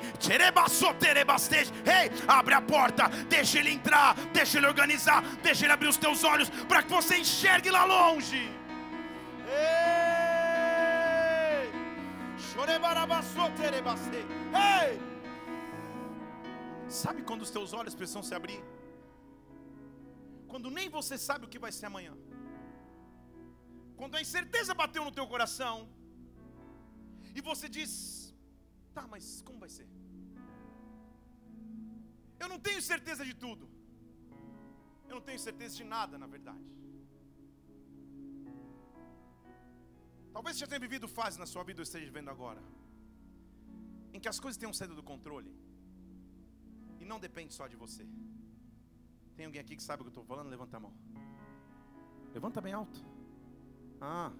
Ei, hey, abre a porta, deixa ele entrar, deixa ele organizar, deixa ele abrir os teus olhos para que você enxergue lá longe. Ei! Ei! Sabe quando os teus olhos precisam se abrir? Quando nem você sabe o que vai ser amanhã. Quando a incerteza bateu no teu coração e você diz: "Tá, mas como vai ser?" Eu não tenho certeza de tudo. Eu não tenho certeza de nada, na verdade. Talvez você já tenha vivido fase na sua vida ou esteja vivendo agora, em que as coisas tenham saído do controle e não depende só de você. Tem alguém aqui que sabe o que eu estou falando? Levanta a mão. Levanta bem alto. Ah,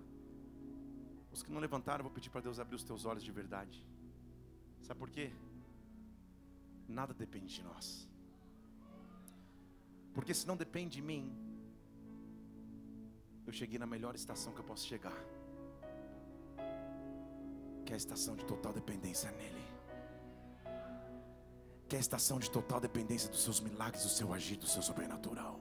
os que não levantaram, eu vou pedir para Deus abrir os teus olhos de verdade. Sabe por quê? Nada depende de nós. Porque se não depende de mim, eu cheguei na melhor estação que eu posso chegar, que é a estação de total dependência nele, que é a estação de total dependência dos seus milagres, do seu agir, do seu sobrenatural.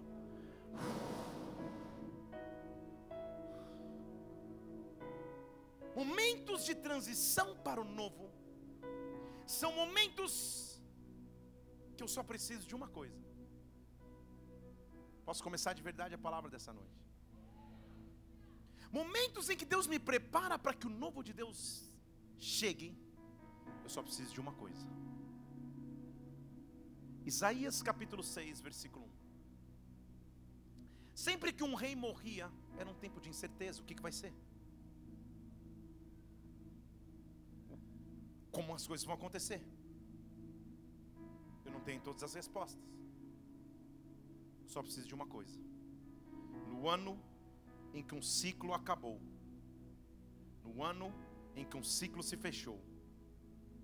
Momentos de transição para o novo são momentos que eu só preciso de uma coisa. Posso começar de verdade a palavra dessa noite. Momentos em que Deus me prepara para que o novo de Deus chegue, eu só preciso de uma coisa. Isaías capítulo 6, versículo 1. Sempre que um rei morria, era um tempo de incerteza: o que, que vai ser? como as coisas vão acontecer. Tenho todas as respostas. Só preciso de uma coisa. No ano em que um ciclo acabou, no ano em que um ciclo se fechou,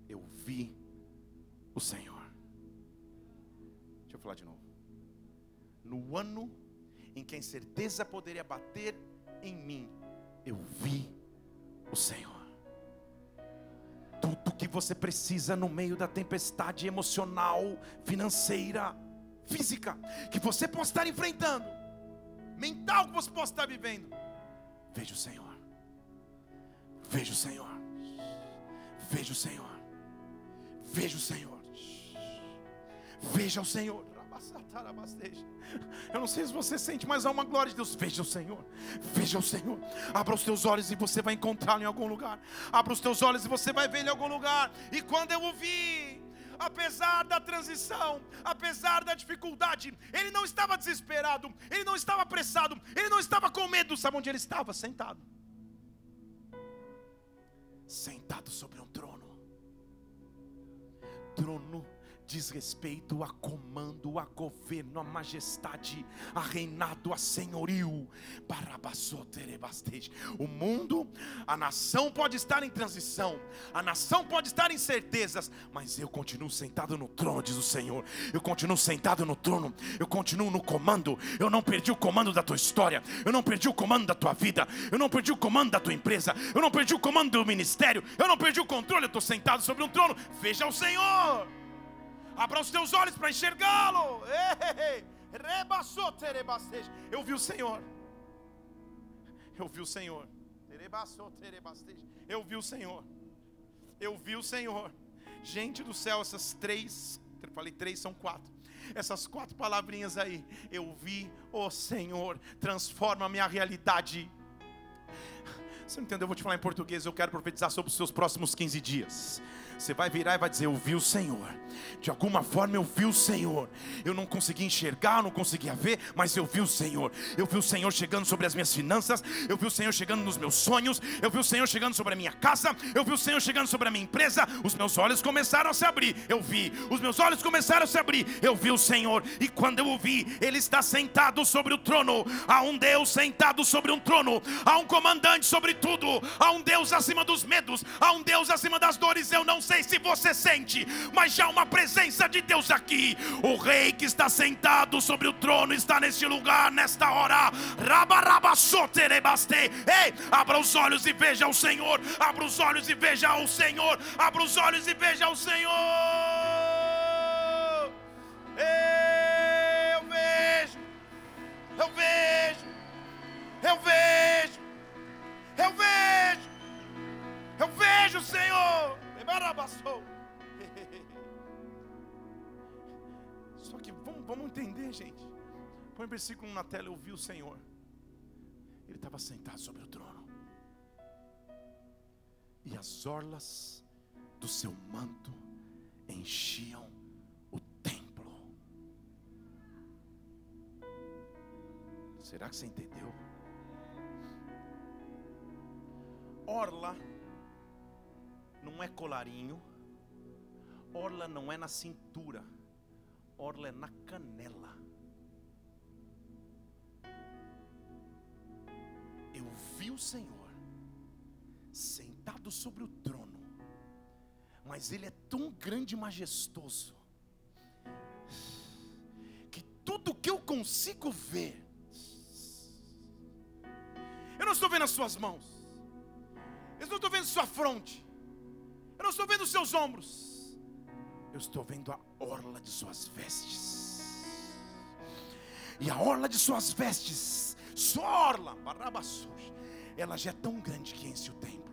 eu vi o Senhor. Deixa eu falar de novo. No ano em que a incerteza poderia bater em mim, eu vi o Senhor que você precisa no meio da tempestade emocional, financeira, física, que você possa estar enfrentando, mental que você possa estar vivendo. Veja o Senhor, veja o Senhor, veja o Senhor, veja o Senhor, veja o Senhor. Eu não sei se você sente, mas há uma glória de Deus. Veja o Senhor, veja o Senhor. Abra os teus olhos e você vai encontrá-lo em algum lugar. Abra os teus olhos e você vai ele em algum lugar. E quando eu o vi, apesar da transição, apesar da dificuldade, ele não estava desesperado, ele não estava apressado, ele não estava com medo. Sabe onde ele estava? Sentado. Sentado sobre um trono. Trono diz respeito a comando, a governo, a majestade, a reinado, a senhorio. O mundo, a nação pode estar em transição, a nação pode estar em certezas, mas eu continuo sentado no trono, diz o Senhor. Eu continuo sentado no trono, eu continuo no comando. Eu não perdi o comando da tua história, eu não perdi o comando da tua vida, eu não perdi o comando da tua empresa, eu não perdi o comando do ministério, eu não perdi o controle. Eu estou sentado sobre um trono. Veja o Senhor. Abra os teus olhos para enxergá-lo. Eu vi o Senhor. Eu vi o Senhor. Eu vi o Senhor. Eu vi o Senhor. Gente do céu, essas três, eu falei três, são quatro. Essas quatro palavrinhas aí. Eu vi o Senhor. Transforma a minha realidade. Você não entendeu? Eu vou te falar em português. Eu quero profetizar sobre os seus próximos 15 dias. Você vai virar e vai dizer: Eu vi o Senhor. De alguma forma eu vi o Senhor. Eu não consegui enxergar, não conseguia ver, mas eu vi o Senhor. Eu vi o Senhor chegando sobre as minhas finanças. Eu vi o Senhor chegando nos meus sonhos. Eu vi o Senhor chegando sobre a minha casa. Eu vi o Senhor chegando sobre a minha empresa. Os meus olhos começaram a se abrir. Eu vi. Os meus olhos começaram a se abrir. Eu vi o Senhor. E quando eu o vi, Ele está sentado sobre o trono. Há um Deus sentado sobre um trono. Há um comandante sobre tudo. Há um Deus acima dos medos. Há um Deus acima das dores. Eu não sei se você sente, mas já uma presença de Deus aqui. O rei que está sentado sobre o trono está neste lugar, nesta hora. Ei, abra os olhos e veja o Senhor. Abra os olhos e veja o Senhor. Abra os olhos e veja o Senhor. Eu vejo, eu vejo, eu vejo, eu vejo, eu vejo o Senhor. <laughs> Só que vamos, vamos entender, gente. Põe o versículo na tela. Eu vi o Senhor. Ele estava sentado sobre o trono. E as orlas do seu manto enchiam o templo. Será que você entendeu? Orla não é colarinho, orla não é na cintura, orla é na canela. Eu vi o Senhor sentado sobre o trono, mas Ele é tão grande e majestoso, que tudo que eu consigo ver, eu não estou vendo as suas mãos, eu não estou vendo sua fronte, eu não estou vendo os seus ombros, eu estou vendo a orla de suas vestes. E a orla de suas vestes, sua orla, ela já é tão grande que enche o templo.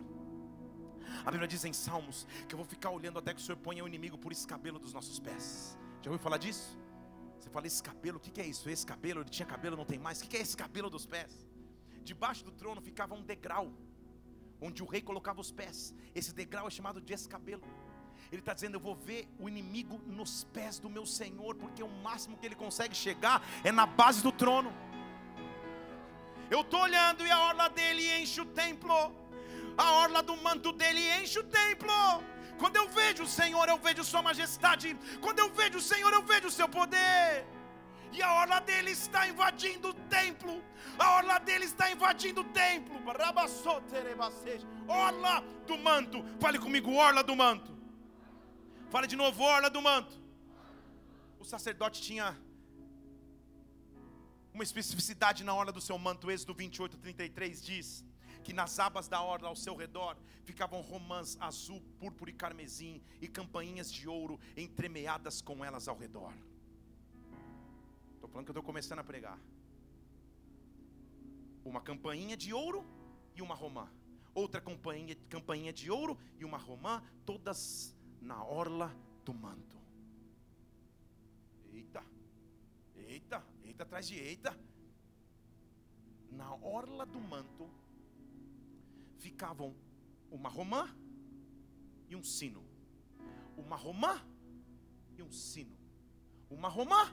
A Bíblia diz em Salmos que eu vou ficar olhando até que o Senhor ponha o inimigo por escabelo dos nossos pés. Já ouviu falar disso? Você fala, esse cabelo, o que é isso? Esse cabelo, ele tinha cabelo, não tem mais. O que é esse cabelo dos pés? Debaixo do trono ficava um degrau onde o rei colocava os pés. Esse degrau é chamado de escabelo. Ele está dizendo: Eu vou ver o inimigo nos pés do meu Senhor, porque o máximo que ele consegue chegar é na base do trono. Eu estou olhando e a orla dele enche o templo, a orla do manto dele enche o templo. Quando eu vejo o Senhor, eu vejo Sua majestade. Quando eu vejo o Senhor, eu vejo o Seu poder e a orla dele está invadindo o templo. A orla dele está invadindo o templo. Orla do manto. Fale comigo, orla do manto. Fale de novo, orla do manto. O sacerdote tinha uma especificidade na orla do seu manto. Êxodo 28, 33 diz que nas abas da orla ao seu redor ficavam romãs azul, púrpura e carmesim e campainhas de ouro entremeadas com elas ao redor. Estou falando que eu estou começando a pregar. Uma campainha de ouro e uma romã. Outra campainha, campainha de ouro e uma romã, todas na orla do manto. Eita, eita, eita atrás de eita. Na orla do manto ficavam uma romã e um sino. Uma romã e um sino. Uma romã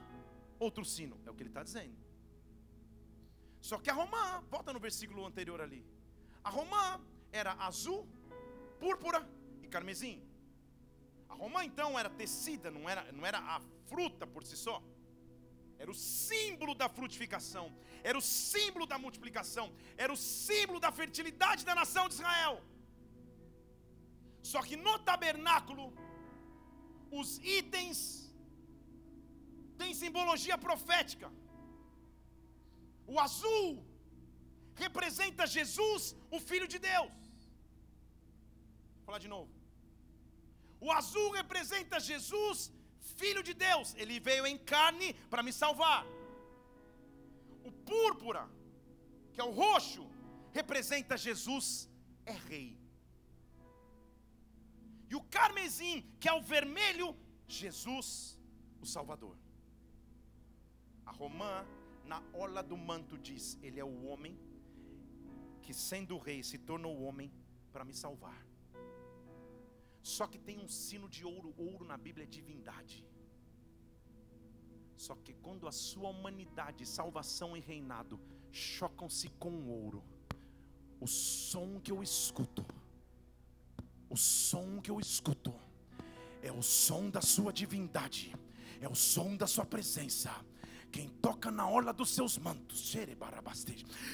outro sino. É o que ele está dizendo. Só que a romã, volta no versículo anterior ali. A romã era azul, púrpura e carmesim. A romã então era tecida, não era, não era a fruta por si só. Era o símbolo da frutificação, era o símbolo da multiplicação, era o símbolo da fertilidade da nação de Israel. Só que no tabernáculo, os itens tem simbologia profética. O azul representa Jesus, o Filho de Deus. Vou falar de novo. O azul representa Jesus, Filho de Deus. Ele veio em carne para me salvar. O púrpura, que é o roxo, representa Jesus, é rei. E o carmesim, que é o vermelho, Jesus, o Salvador. A romã, na orla do manto, diz: Ele é o homem que, sendo rei, se tornou homem para me salvar. Só que tem um sino de ouro, ouro na Bíblia é divindade. Só que quando a sua humanidade, salvação e reinado chocam-se com o ouro, o som que eu escuto, o som que eu escuto, é o som da sua divindade, é o som da sua presença quem toca na orla dos seus mantos,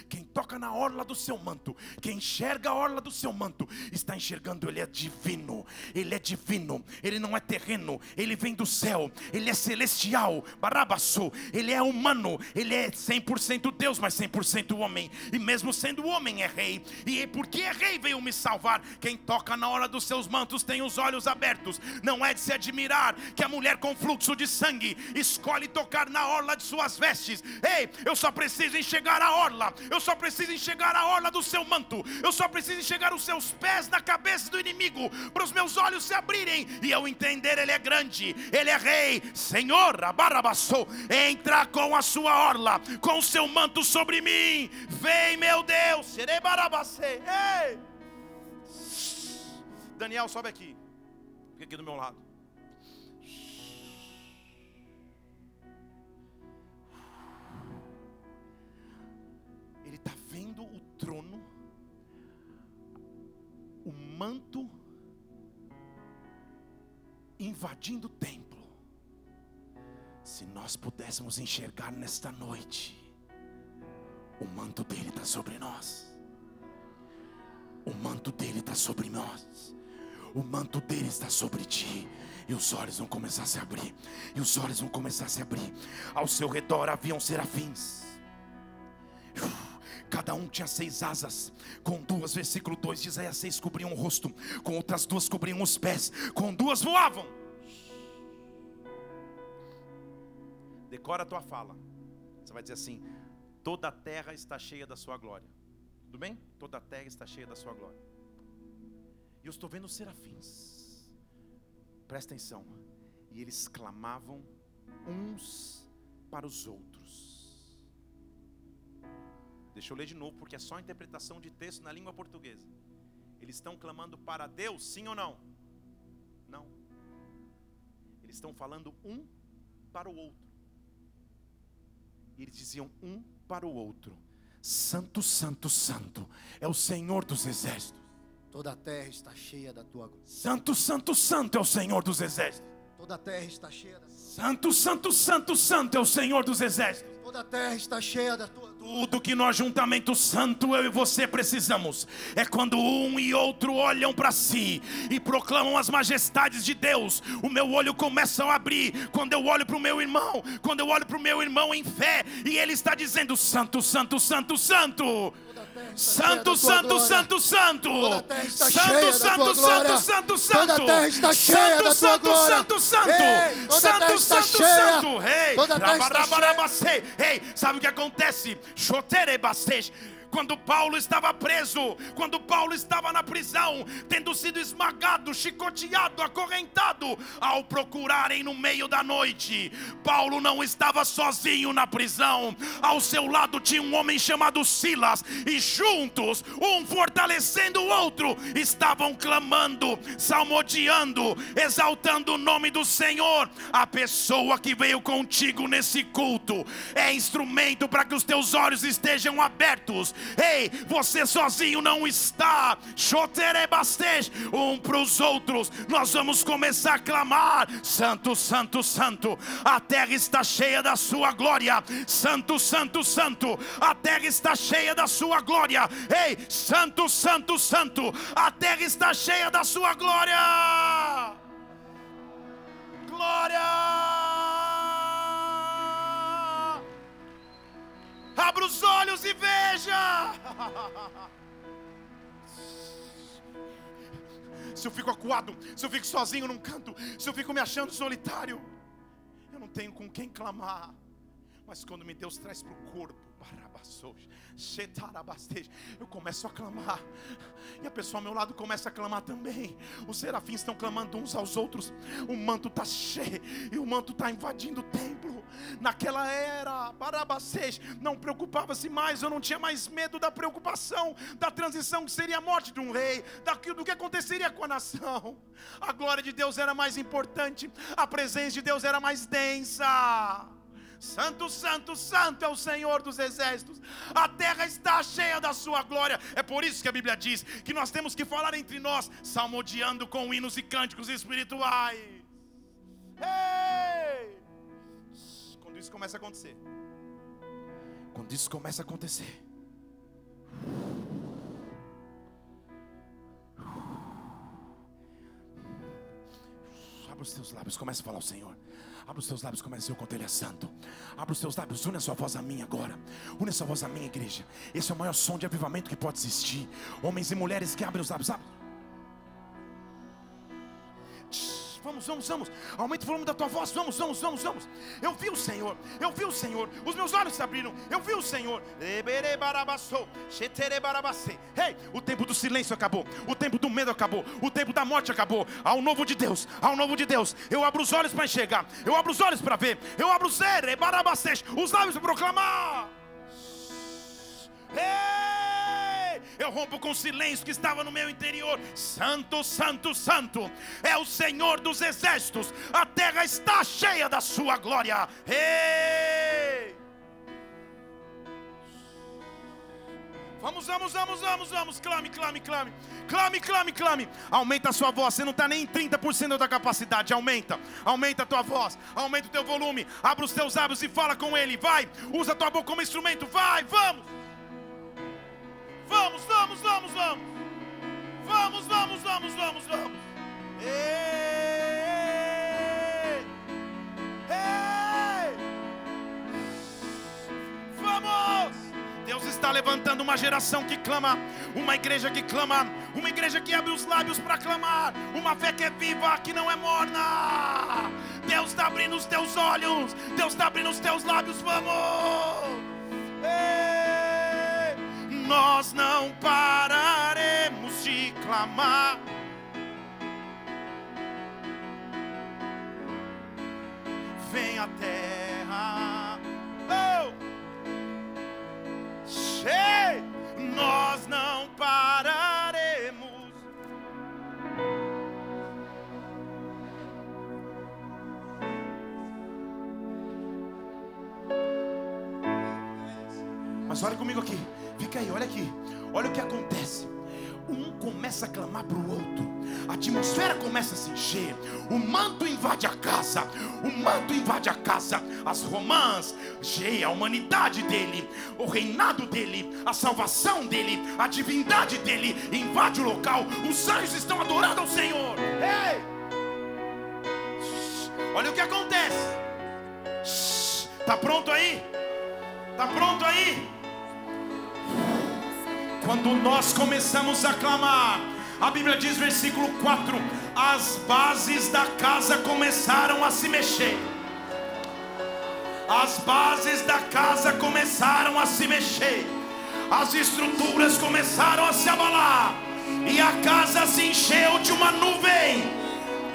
quem toca na orla do seu manto, quem enxerga a orla do seu manto, está enxergando, ele é divino, ele é divino, ele não é terreno, ele vem do céu, ele é celestial, barabaçu, ele é humano, ele é 100% Deus, mas 100% homem, e mesmo sendo homem é rei, e porque é rei veio me salvar. Quem toca na orla dos seus mantos tem os olhos abertos, não é de se admirar que a mulher com fluxo de sangue escolhe tocar na orla de suas vestes. Ei, eu só preciso enxergar a orla, eu só preciso enxergar a orla do seu manto, eu só preciso enxergar os seus pés na cabeça do inimigo, para os meus olhos se abrirem e eu entender: Ele é grande, Ele é rei, Senhor, abarabassou, entra com a sua orla, com o seu manto sobre mim, vem, meu Deus, Ei! Daniel, sobe aqui, fica aqui do meu lado. O trono, o manto invadindo o templo. Se nós pudéssemos enxergar nesta noite, o manto dele está sobre nós. O manto dele está sobre nós. O manto dele está sobre ti. E os olhos vão começar a se abrir. E os olhos vão começar a se abrir. Ao seu redor haviam serafins. Cada um tinha seis asas, com duas, versículo 2 de Isaías 6 cobriam o rosto, com outras duas cobriam os pés, com duas voavam. Decora a tua fala. Você vai dizer assim: toda a terra está cheia da sua glória. Tudo bem? Toda a terra está cheia da sua glória. E eu estou vendo os serafins. Presta atenção. E eles clamavam uns para os outros. Deixa eu ler de novo, porque é só interpretação de texto na língua portuguesa. Eles estão clamando para Deus, sim ou não? Não. Eles estão falando um para o outro. E eles diziam um para o outro: Santo, Santo, Santo é o Senhor dos exércitos. Toda a terra está cheia da tua glória. Santo, Santo, Santo é o Senhor dos exércitos. Toda a terra está cheia da Santo, Santo, Santo, Santo é o Senhor dos exércitos. Toda a terra está cheia da tua tudo que nós juntamente santo eu e você precisamos é quando um e outro olham para si e proclamam as majestades de Deus. O meu olho começa a abrir quando eu olho para o meu irmão, quando eu olho para o meu irmão em fé e ele está dizendo santo, santo, santo, santo. Santo, santo, santo, santo. Santo, santo, santo, santo, santo. Toda terra está cheia da tua glória. Santo, santo, santo. Santo, santo, santo. Ei, toda a terra está cheia. Ei, sabe o que acontece? Choterebastej quando Paulo estava preso, quando Paulo estava na prisão, tendo sido esmagado, chicoteado, acorrentado, ao procurarem no meio da noite, Paulo não estava sozinho na prisão, ao seu lado tinha um homem chamado Silas, e juntos, um fortalecendo o outro, estavam clamando, salmodiando, exaltando o nome do Senhor. A pessoa que veio contigo nesse culto é instrumento para que os teus olhos estejam abertos Ei, você sozinho não está. Um para os outros. Nós vamos começar a clamar: Santo, Santo, Santo. A terra está cheia da sua glória. Santo, Santo, Santo. A terra está cheia da sua glória. Ei, Santo, Santo, Santo. A terra está cheia da sua glória. Glória. Abra os olhos e veja. Se eu fico acuado, se eu fico sozinho num canto, se eu fico me achando solitário, eu não tenho com quem clamar. Mas quando me Deus traz para o corpo, eu começo a clamar, e a pessoa ao meu lado começa a clamar também. Os serafins estão clamando uns aos outros. O manto está cheio, e o manto está invadindo o templo. Naquela era, Barabacês não preocupava-se mais, eu não tinha mais medo da preocupação, da transição que seria a morte de um rei, daquilo do que aconteceria com a nação. A glória de Deus era mais importante, a presença de Deus era mais densa. Santo, santo, santo é o Senhor dos exércitos. A terra está cheia da sua glória. É por isso que a Bíblia diz que nós temos que falar entre nós, salmodiando com hinos e cânticos espirituais. Ei! Isso começa a acontecer. Quando isso começa a acontecer. Abra os teus lábios, comece a falar ao Senhor. Abra os seus lábios, comece a dizer o quanto Ele é santo. Abra os seus lábios, une a sua voz a mim agora. Une a sua voz a minha igreja. Esse é o maior som de avivamento que pode existir. Homens e mulheres que abrem os lábios, sabe? Vamos, vamos, vamos. Aumente o volume da tua voz, vamos, vamos, vamos, vamos. Eu vi o Senhor, eu vi o Senhor. Os meus olhos se abriram, eu vi o Senhor. Ei, o tempo do silêncio acabou, o tempo do medo acabou, o tempo da morte acabou. Ao novo de Deus, ao novo de Deus. Eu abro os olhos para enxergar, eu abro os olhos para ver, eu abro os os lábios para proclamar. Ei! Eu rompo com o silêncio que estava no meu interior. Santo, Santo, Santo é o Senhor dos exércitos, a terra está cheia da sua glória. Ei! Vamos, vamos, vamos, vamos, vamos. Clame, clame, clame. Clame, clame, clame. Aumenta a sua voz. Você não está nem em 30% da capacidade. Aumenta. Aumenta a tua voz. Aumenta o teu volume. Abra os teus lábios e fala com ele. Vai. Usa a tua boca como instrumento. Vai, vamos. Vamos, vamos, vamos, vamos. Vamos, vamos, vamos, vamos, vamos. Ei! Ei! Vamos! Deus está levantando uma geração que clama, uma igreja que clama, uma igreja que abre os lábios para clamar, uma fé que é viva, que não é morna. Deus está abrindo os teus olhos, Deus está abrindo os teus lábios, vamos! Ei! Nós não pararemos de clamar. Vem a terra. Oh! Ei, nós não pararemos. Mas olha comigo aqui, fica aí, olha aqui, olha o que acontece. Um começa a clamar para o outro, a atmosfera começa a se encher, o manto invade a casa, o manto invade a casa, as romãs, a humanidade dele, o reinado dele, a salvação dele, a divindade dele invade o local, os anjos estão adorando ao Senhor. Ei! Olha o que acontece. Tá pronto aí? Tá pronto aí? Quando nós começamos a clamar, a Bíblia diz, versículo 4: as bases da casa começaram a se mexer. As bases da casa começaram a se mexer. As estruturas começaram a se abalar. E a casa se encheu de uma nuvem.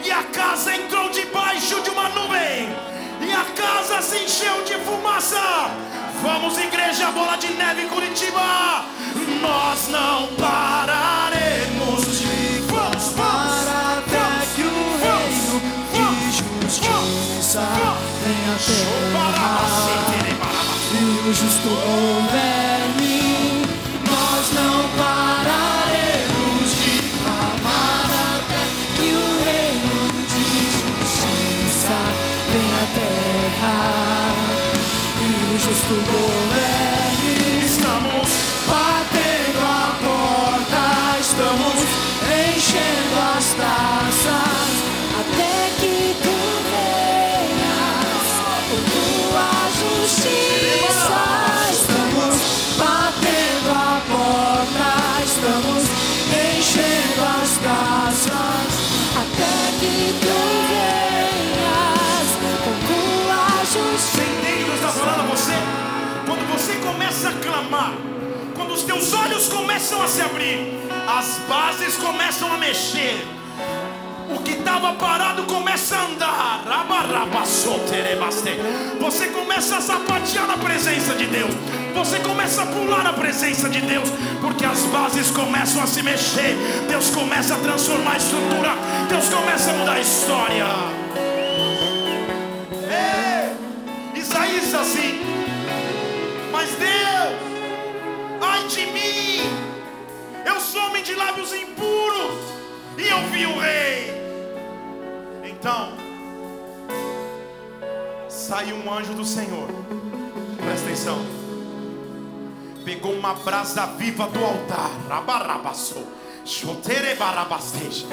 E a casa entrou debaixo de uma nuvem. E a casa se encheu de fumaça. Vamos, igreja, bola de neve Curitiba. Nós não pararemos de Para até que o reino de justiça venha à terra e o justo governe. E o começa a clamar, quando os teus olhos começam a se abrir, as bases começam a mexer, o que estava parado começa a andar. Você começa a sapatear na presença de Deus, você começa a pular na presença de Deus, porque as bases começam a se mexer, Deus começa a transformar a estrutura, Deus começa a mudar a história. Ei, Isaías assim: Mas Deus, ai de mim, eu sou homem de lábios impuros, e eu vi o rei. Então, saiu um anjo do Senhor, presta atenção, pegou uma brasa viva do altar. Choterebarabastej.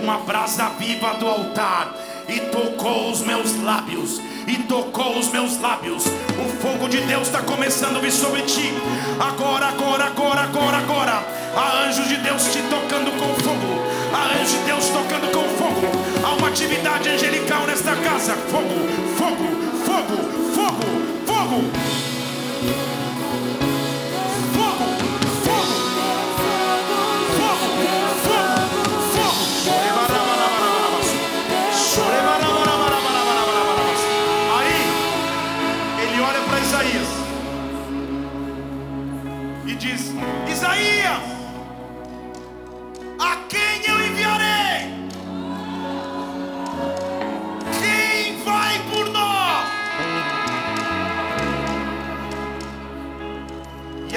Uma brasa viva do altar e tocou os meus lábios, e tocou os meus lábios. O fogo de Deus está começando a vir sobre ti. Agora, agora, agora, agora, agora. Há anjos de Deus te tocando com fogo. Há anjos de Deus tocando com fogo. Há uma atividade angelical nesta casa. Fogo, fogo, fogo, fogo, fogo. Fogo,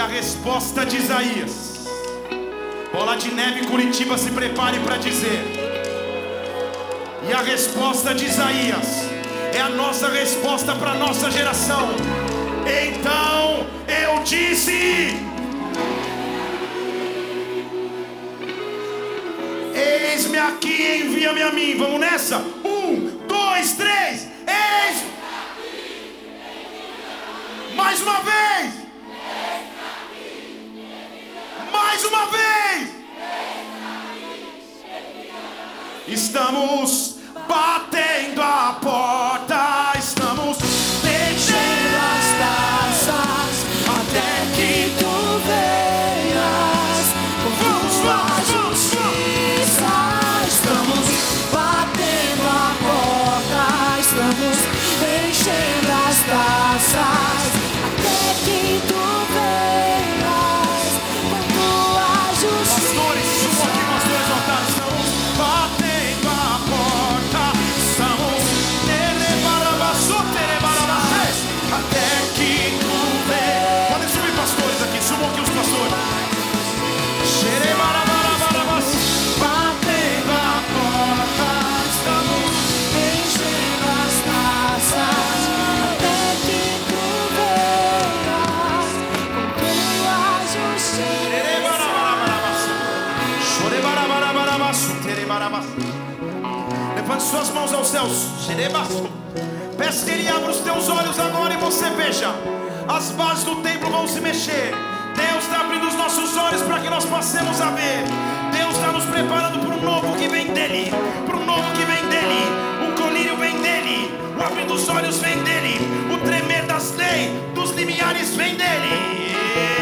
a resposta de Isaías. Bola de Neve Curitiba, se prepare para dizer. E a resposta de Isaías é a nossa resposta para a nossa geração. Então eu disse: Eis-me aqui, envia-me a mim. Vamos nessa? Um, dois, três. Eis. Mais uma vez mais uma vez. Estamos batendo a porta. céus. Peço que Ele abra os teus olhos agora e você veja. As bases do templo vão se mexer. Deus está abrindo os nossos olhos para que nós passemos a ver. Deus está nos preparando para o novo que vem dele. Para o novo que vem dele. O colírio vem dele. O abrir dos olhos vem dele. O tremer das leis, dos limiares vem dele.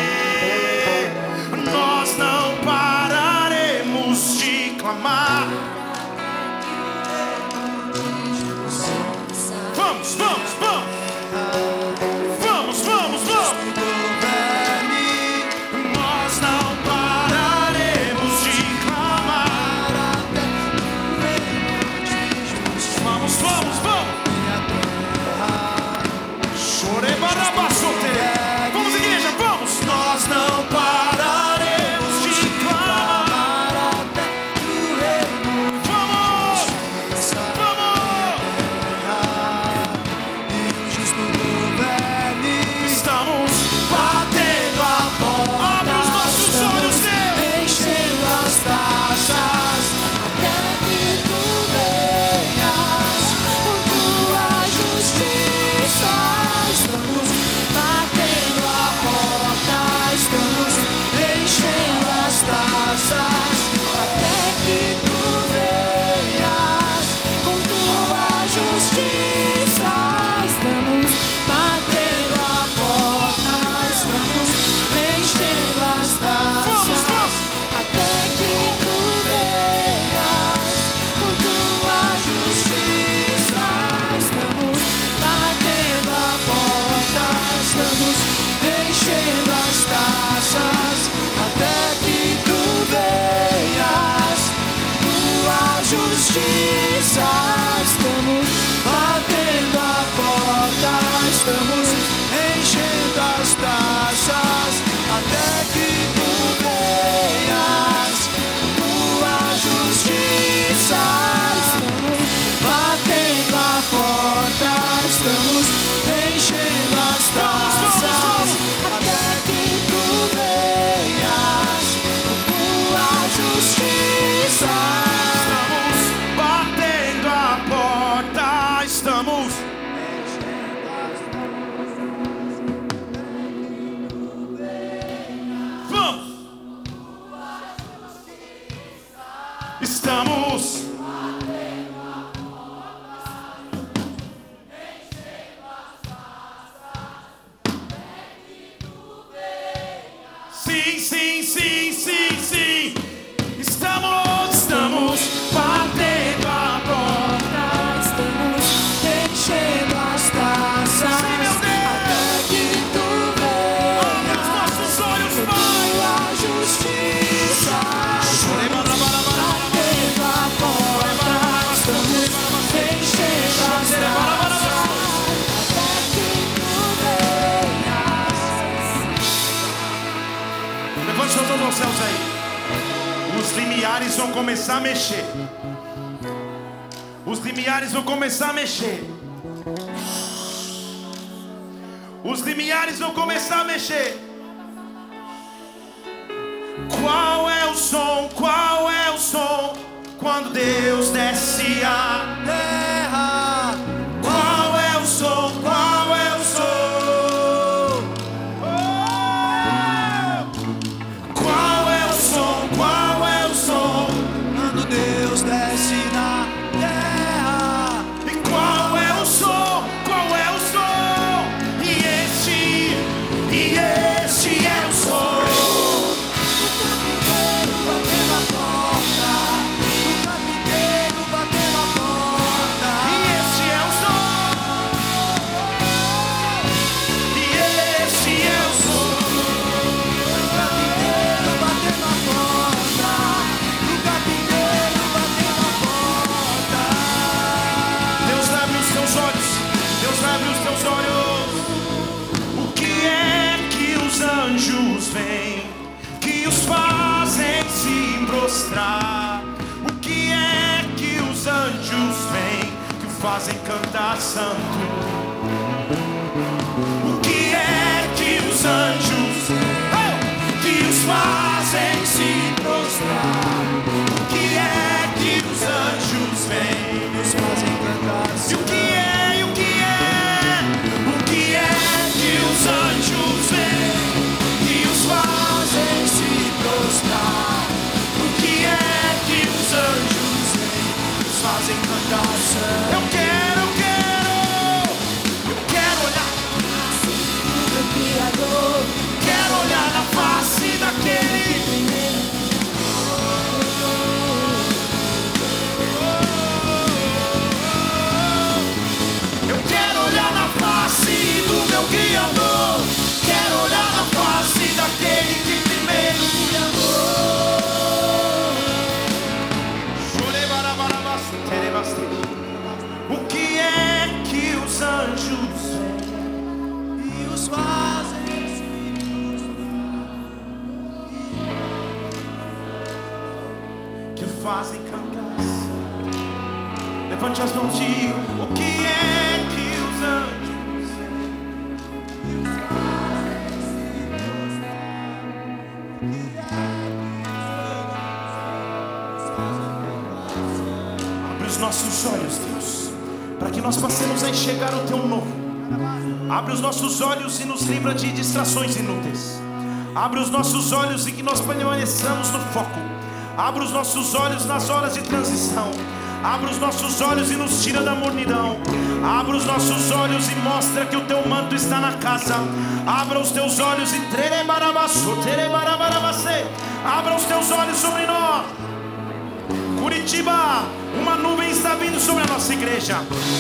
Cantar? Levante as mãos e o que é que os anjos Abre os nossos olhos, Deus, para que nós passemos a enxergar o Teu novo. Abre os nossos olhos e nos livra de distrações inúteis. Abre os nossos olhos e que nós permaneçamos no foco. Abre os nossos olhos nas horas de transição. Abre os nossos olhos e nos tira da mornidão. Abra os nossos olhos e mostra que o teu manto está na casa. Abra os teus olhos e. Abra os teus olhos sobre nós. Curitiba, uma nuvem está vindo sobre a nossa igreja,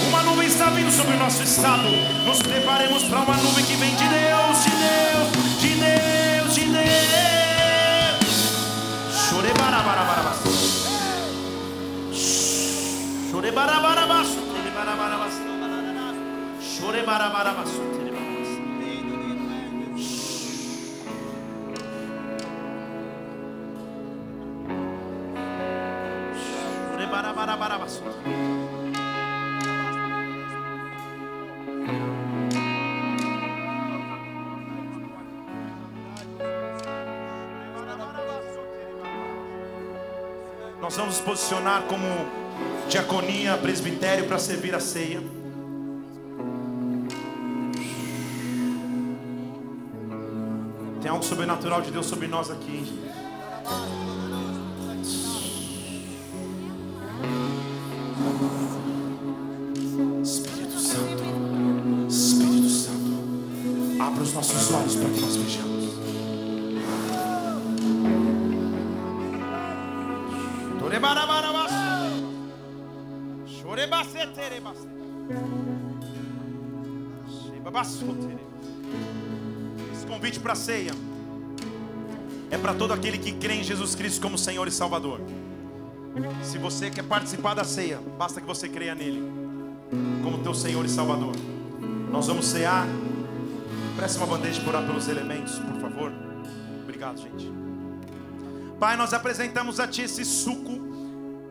uma nuvem está vindo sobre o nosso estado. Nos preparemos para uma nuvem que vem de Deus, de Deus, de Deus, Nós vamos posicionar como diaconia, presbitério para servir a ceia. Tem algo sobrenatural de Deus sobre nós aqui. Espírito Santo, Espírito Santo, abra os nossos olhos para nós Esse convite para a ceia é para todo aquele que crê em Jesus Cristo como Senhor e Salvador. Se você quer participar da ceia, basta que você creia nele como teu Senhor e Salvador. Nós vamos cear. Preste uma bandeja para orar pelos elementos, por favor. Obrigado, gente. Pai, nós apresentamos a Ti esse suco,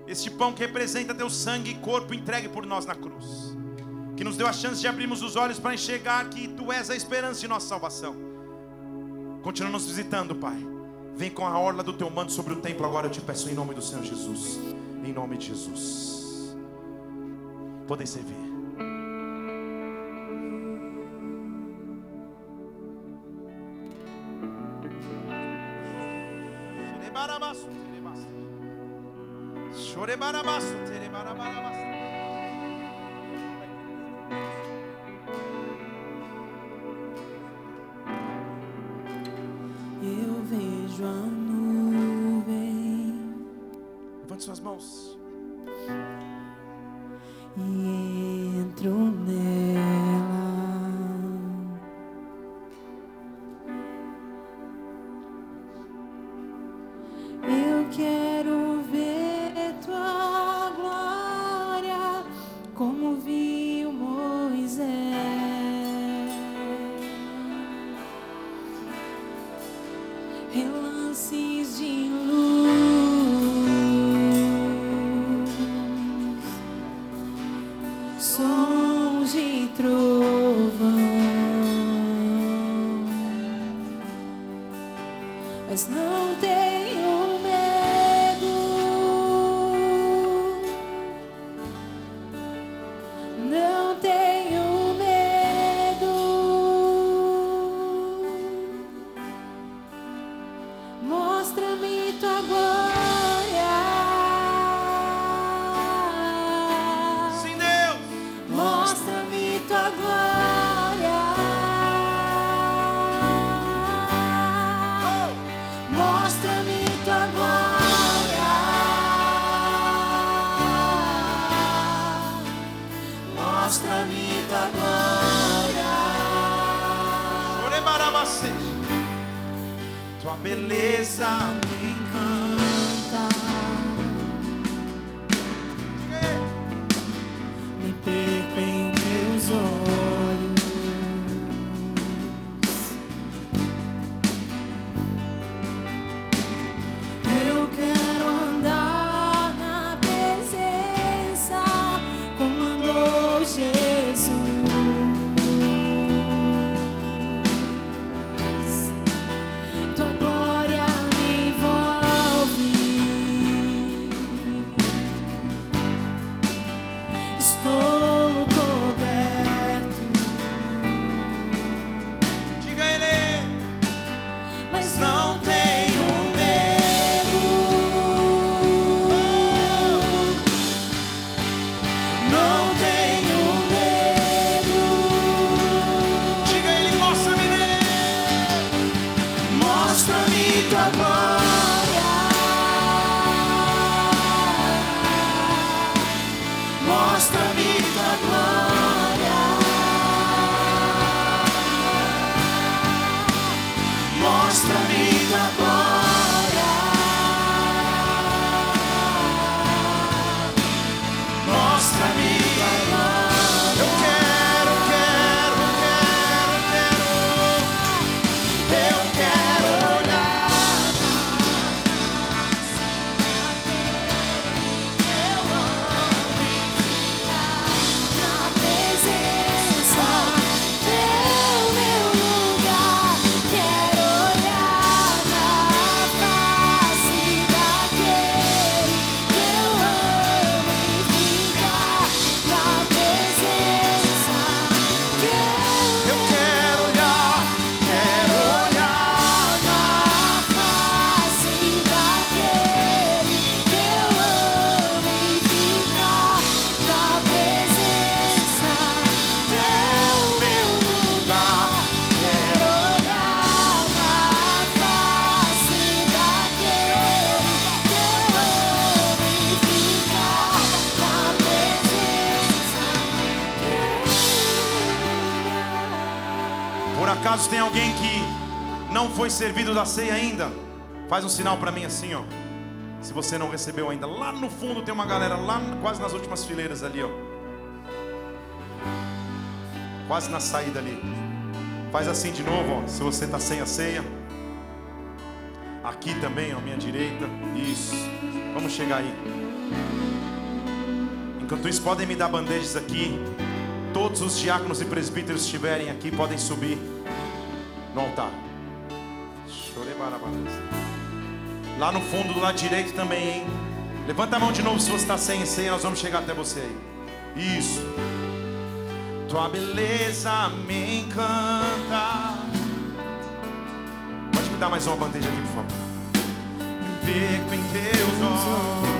este pão que representa Teu sangue e corpo entregue por nós na cruz. Que nos deu a chance de abrirmos os olhos para enxergar que Tu és a esperança de nossa salvação. Continua nos visitando, Pai. Vem com a orla do Teu manto sobre o templo agora, eu te peço em nome do Senhor Jesus. Em nome de Jesus. Podem servir. Foi servido da ceia ainda? Faz um sinal para mim assim, ó. Se você não recebeu ainda, lá no fundo tem uma galera lá quase nas últimas fileiras ali, ó. Quase na saída ali. Faz assim de novo, ó. Se você tá sem a ceia. Aqui também, à minha direita. Isso. Vamos chegar aí. Enquanto isso, podem me dar bandejas aqui. Todos os diáconos e presbíteros estiverem aqui, podem subir no altar. Lá no fundo, do lado direito também, hein? Levanta a mão de novo se você está sem ceia, nós vamos chegar até você aí. Isso. Tua beleza me encanta. Pode me dar mais uma bandeja aqui, por favor. Me em teus olhos.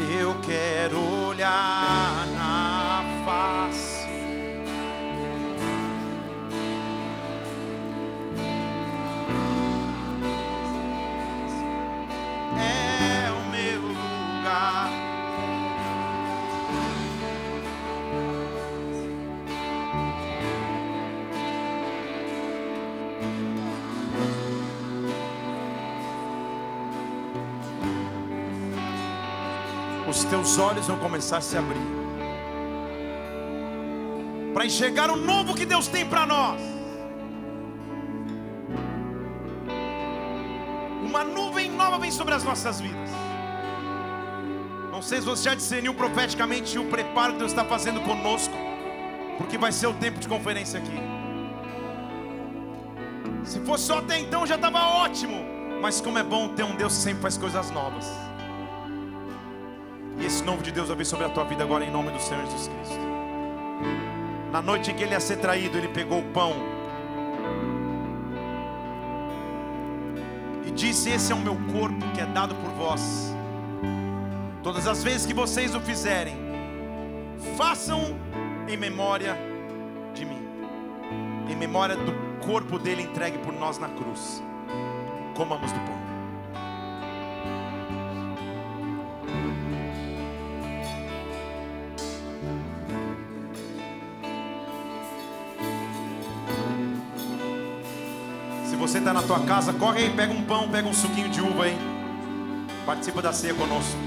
Eu quero olhar Teus olhos vão começar a se abrir para enxergar o novo que Deus tem para nós. Uma nuvem nova vem sobre as nossas vidas. Não sei se você já discerniu profeticamente o preparo que Deus está fazendo conosco, porque vai ser o tempo de conferência aqui. Se fosse só até então já estava ótimo, mas como é bom ter um Deus que sempre faz coisas novas. Esse novo de Deus vai vir sobre a tua vida agora em nome do Senhor Jesus Cristo. Na noite em que ele ia ser traído, ele pegou o pão e disse: Esse é o meu corpo que é dado por vós. Todas as vezes que vocês o fizerem, façam em memória de mim, em memória do corpo dele entregue por nós na cruz. Comamos do pão. Está na tua casa, corre aí, pega um pão, pega um suquinho de uva aí. Participa da ceia conosco.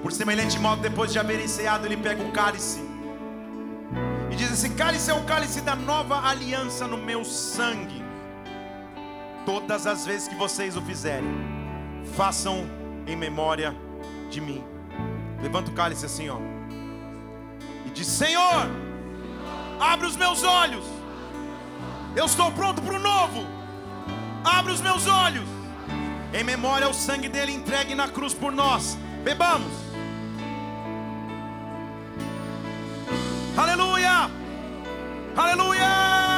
Por semelhante modo, depois de haver enceado, ele pega o cálice. E diz: Esse cálice é o cálice da nova aliança no meu sangue. Todas as vezes que vocês o fizerem, façam em memória de mim. Levanta o cálice assim, ó. E diz: Senhor, abre os meus olhos. Eu estou pronto para o novo. Abre os meus olhos. Em memória ao sangue dele entregue na cruz por nós. Bebamos. Aleluia! Aleluia!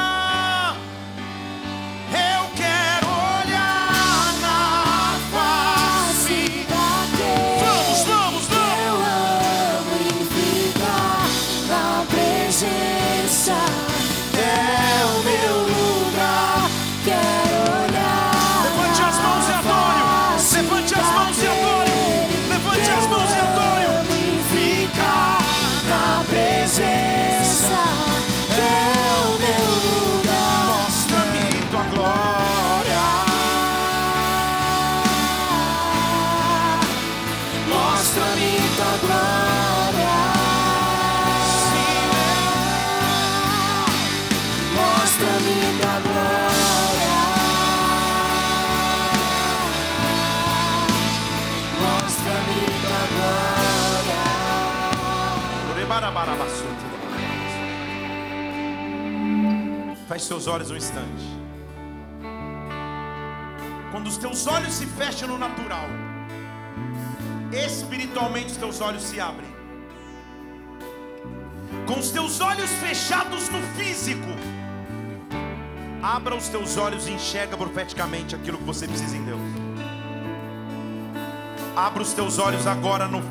Feche seus olhos um instante. Quando os teus olhos se fecham no natural, espiritualmente os teus olhos se abrem. Com os teus olhos fechados no físico, abra os teus olhos e enxerga profeticamente aquilo que você precisa em Deus. Abra os teus olhos agora no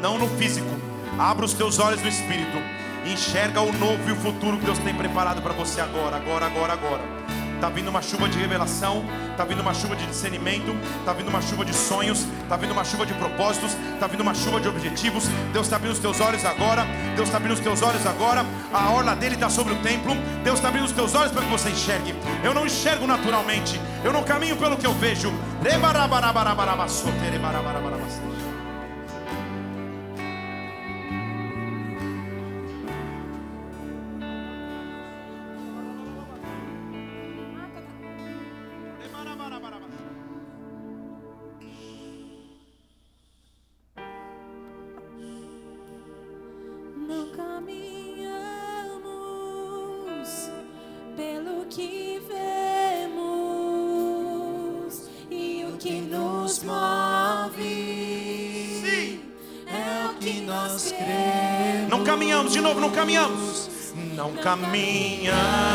não no físico. Abra os teus olhos no espírito. Enxerga o novo e o futuro que Deus tem preparado para você agora, agora, agora, agora. Tá vindo uma chuva de revelação, tá vindo uma chuva de discernimento, tá vindo uma chuva de sonhos, tá vindo uma chuva de propósitos, tá vindo uma chuva de objetivos. Deus está abrindo os teus olhos agora. Deus está abrindo os teus olhos agora. A orla dele está sobre o templo. Deus está abrindo os teus olhos para que você enxergue. Eu não enxergo naturalmente. Eu não caminho pelo que eu vejo. Não Não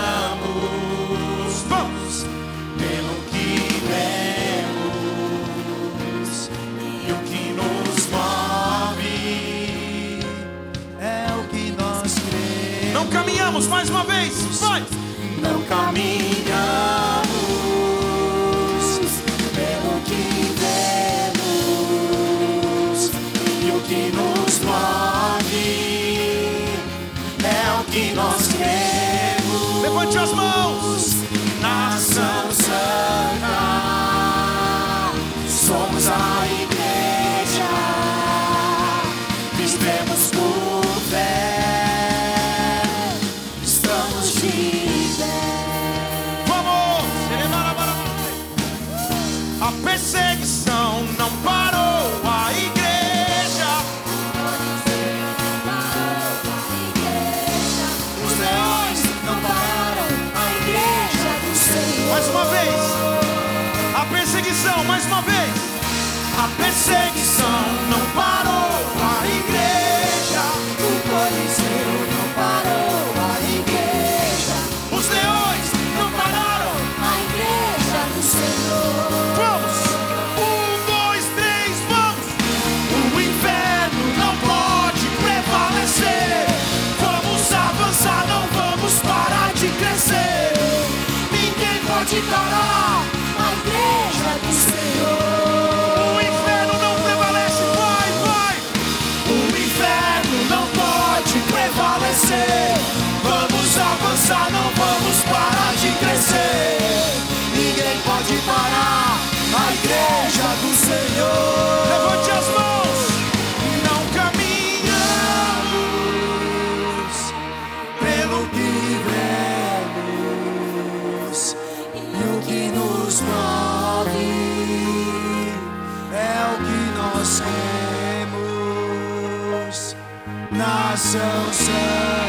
mais uma vez. A perseguição não parou. A igreja. O Coliseu não parou, a igreja. Os leões não pararam. A igreja do Senhor. Vamos. Um, dois, três, vamos. O inferno não pode prevalecer. Vamos avançar, não vamos parar de crescer. Ninguém pode parar. Nação Santa,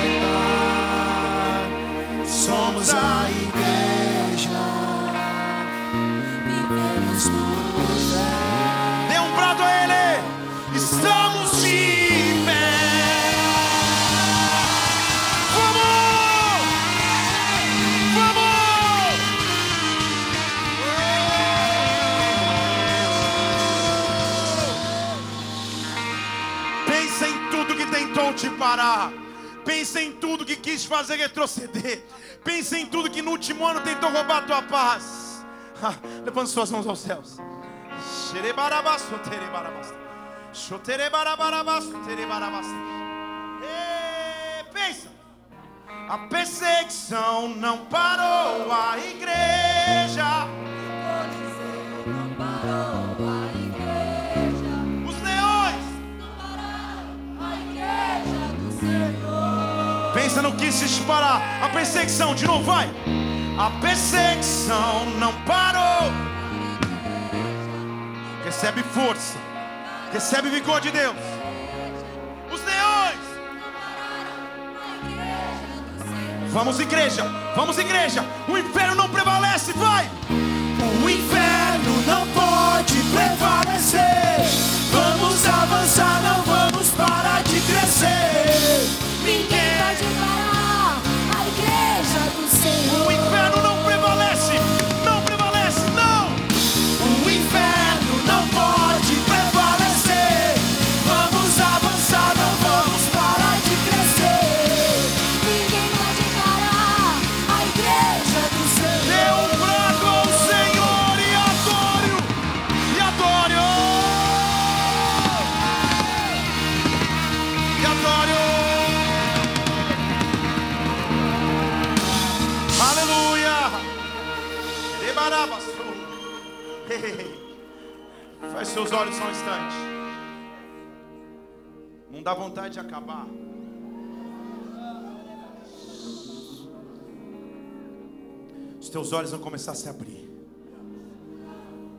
parar. Pensa em tudo que quis fazer retroceder. Pensa em tudo que no último ano tentou roubar a tua paz. Levante suas mãos aos céus. Pensa, a perseguição não parou a igreja. Pensa no que se disparar. A perseguição, de novo, vai. A perseguição não parou. Recebe força. Recebe vigor de Deus. Os leões. Vamos, igreja. Vamos, igreja. O inferno não prevalece. Vai. O inferno não pode prevalecer. Dá vontade de acabar. Os teus olhos vão começar a se abrir.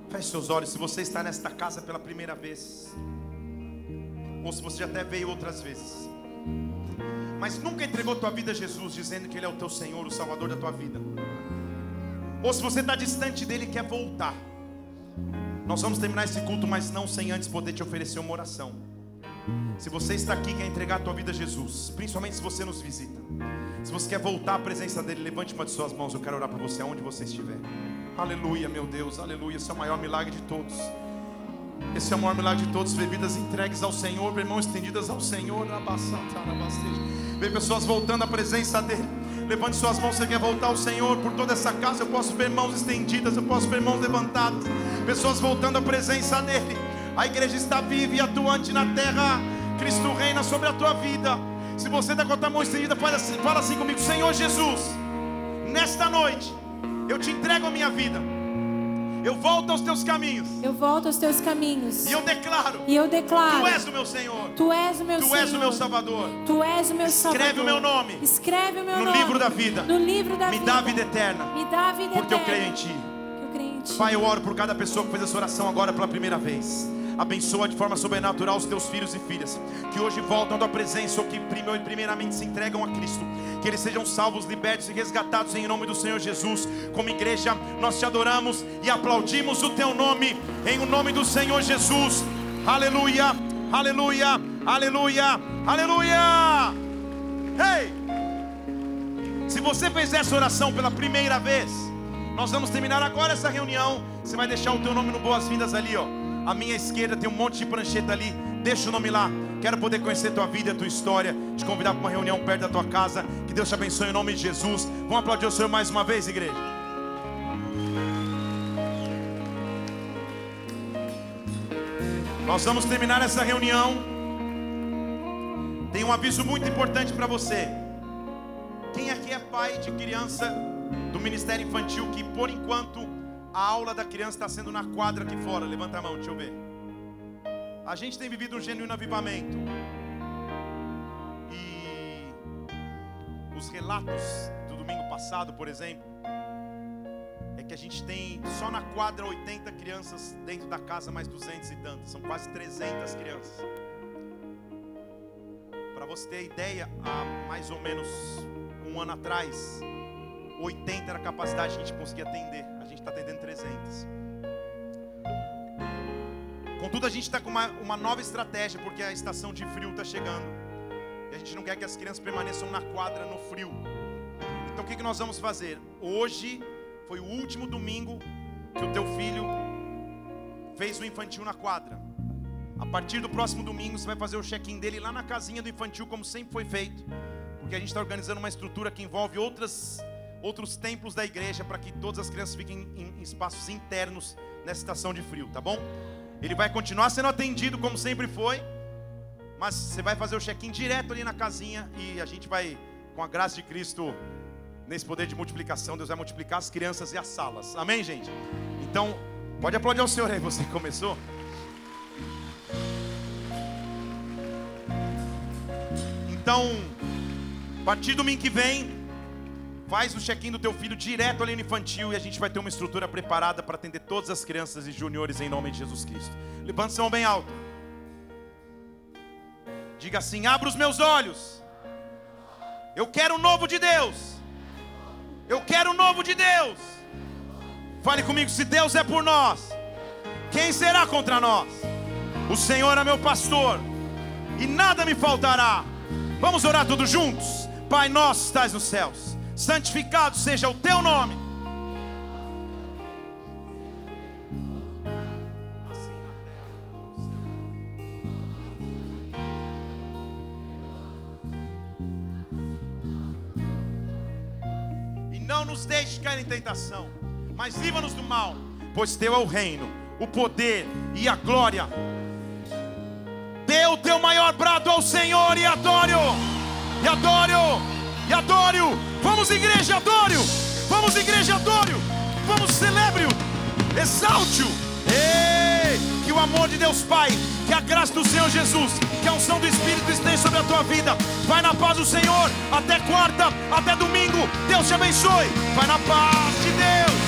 Feche seus olhos. Se você está nesta casa pela primeira vez, ou se você já até veio outras vezes, mas nunca entregou tua vida a Jesus, dizendo que Ele é o teu Senhor, o Salvador da tua vida, ou se você está distante dele e quer voltar, nós vamos terminar esse culto, mas não sem antes poder te oferecer uma oração. Se você está aqui quer entregar a tua vida a Jesus, principalmente se você nos visita, se você quer voltar à presença dele, levante uma de suas mãos, eu quero orar por você aonde você estiver. Aleluia, meu Deus, aleluia, esse é o maior milagre de todos. Esse é o maior milagre de todos, ver vidas entregues ao Senhor, mãos estendidas ao Senhor. Ver pessoas voltando à presença dEle. Levante suas mãos, você quer voltar ao Senhor por toda essa casa. Eu posso ver mãos estendidas, eu posso ver mãos levantadas. Pessoas voltando à presença dEle. A igreja está viva e atuante na terra. Cristo reina sobre a tua vida. Se você está com a tua mão estendida, fala assim, fala assim comigo: Senhor Jesus, nesta noite, eu te entrego a minha vida. Eu volto aos teus caminhos. Eu volto aos teus caminhos. E eu declaro: E eu declaro: Tu és o meu Senhor. Tu és o meu Tu Senhor. és o meu Salvador. Tu és o meu Escreve Salvador. o meu nome Escreve o meu no nome. livro da vida. No livro da Me vida. dá a vida eterna. Me dá vida Porque eu eterna. creio em Ti. Porque eu creio em ti. Pai, eu oro por cada pessoa que fez essa oração agora pela primeira vez. Abençoa de forma sobrenatural os teus filhos e filhas que hoje voltam à tua presença ou que prime- primeiramente se entregam a Cristo. Que eles sejam salvos, libertos e resgatados em nome do Senhor Jesus. Como igreja, nós te adoramos e aplaudimos o teu nome em o nome do Senhor Jesus. Aleluia, aleluia, aleluia, aleluia. Ei! Se você fez essa oração pela primeira vez, nós vamos terminar agora essa reunião. Você vai deixar o teu nome no Boas-Vindas ali, ó. À minha esquerda tem um monte de prancheta ali. Deixa o nome lá. Quero poder conhecer tua vida, tua história. Te convidar para uma reunião perto da tua casa. Que Deus te abençoe em nome de Jesus. Vamos aplaudir o Senhor mais uma vez, igreja. Nós vamos terminar essa reunião. Tem um aviso muito importante para você. Quem aqui é pai de criança do Ministério Infantil que por enquanto a aula da criança está sendo na quadra aqui fora? Levanta a mão, deixa eu ver. A gente tem vivido um genuíno avivamento. E os relatos do domingo passado, por exemplo, é que a gente tem só na quadra 80 crianças dentro da casa, mais 200 e tantas. São quase 300 crianças. Para você ter ideia, há mais ou menos um ano atrás, 80 era a capacidade que a gente conseguia atender. Gente está atendendo 300. Contudo, a gente está com uma, uma nova estratégia, porque a estação de frio está chegando. E a gente não quer que as crianças permaneçam na quadra no frio. Então o que, que nós vamos fazer? Hoje foi o último domingo que o teu filho fez o infantil na quadra. A partir do próximo domingo você vai fazer o check-in dele lá na casinha do infantil, como sempre foi feito. Porque a gente está organizando uma estrutura que envolve outras, outros templos da igreja para que todas as crianças fiquem em, espaços internos nessa estação de frio, tá bom? Ele vai continuar sendo atendido como sempre foi, mas você vai fazer o check-in direto ali na casinha e a gente vai, com a graça de Cristo, nesse poder de multiplicação, Deus vai multiplicar as crianças e as salas. Amém, gente? Então, pode aplaudir ao Senhor aí, você que começou. Então, a partir do domingo que vem, Faz o check-in do teu filho direto ali no infantil e a gente vai ter uma estrutura preparada para atender todas as crianças e juniores em nome de Jesus Cristo. Levanta seu mão bem alto. Diga assim: abra os meus olhos. Eu quero o novo de Deus. Eu quero o novo de Deus. Fale comigo: se Deus é por nós, quem será contra nós? O Senhor é meu pastor e nada me faltará. Vamos orar todos juntos? Pai nosso, estás nos céus santificado seja o teu nome. E não nos deixe cair em tentação, mas livra-nos do mal, pois teu é o reino, o poder e a glória. Dê o teu maior brado ao Senhor e adore-o, e adore-o e adore-o. Vamos, igreja, adore-o. Vamos, igreja, adore-o. Vamos, celebre-o. Exalte-o. Ei, que o amor de Deus Pai, que a graça do Senhor Jesus, que a unção do Espírito esteja sobre a tua vida. Vai na paz do Senhor. Até quarta, até domingo. Deus te abençoe. Vai na paz de Deus.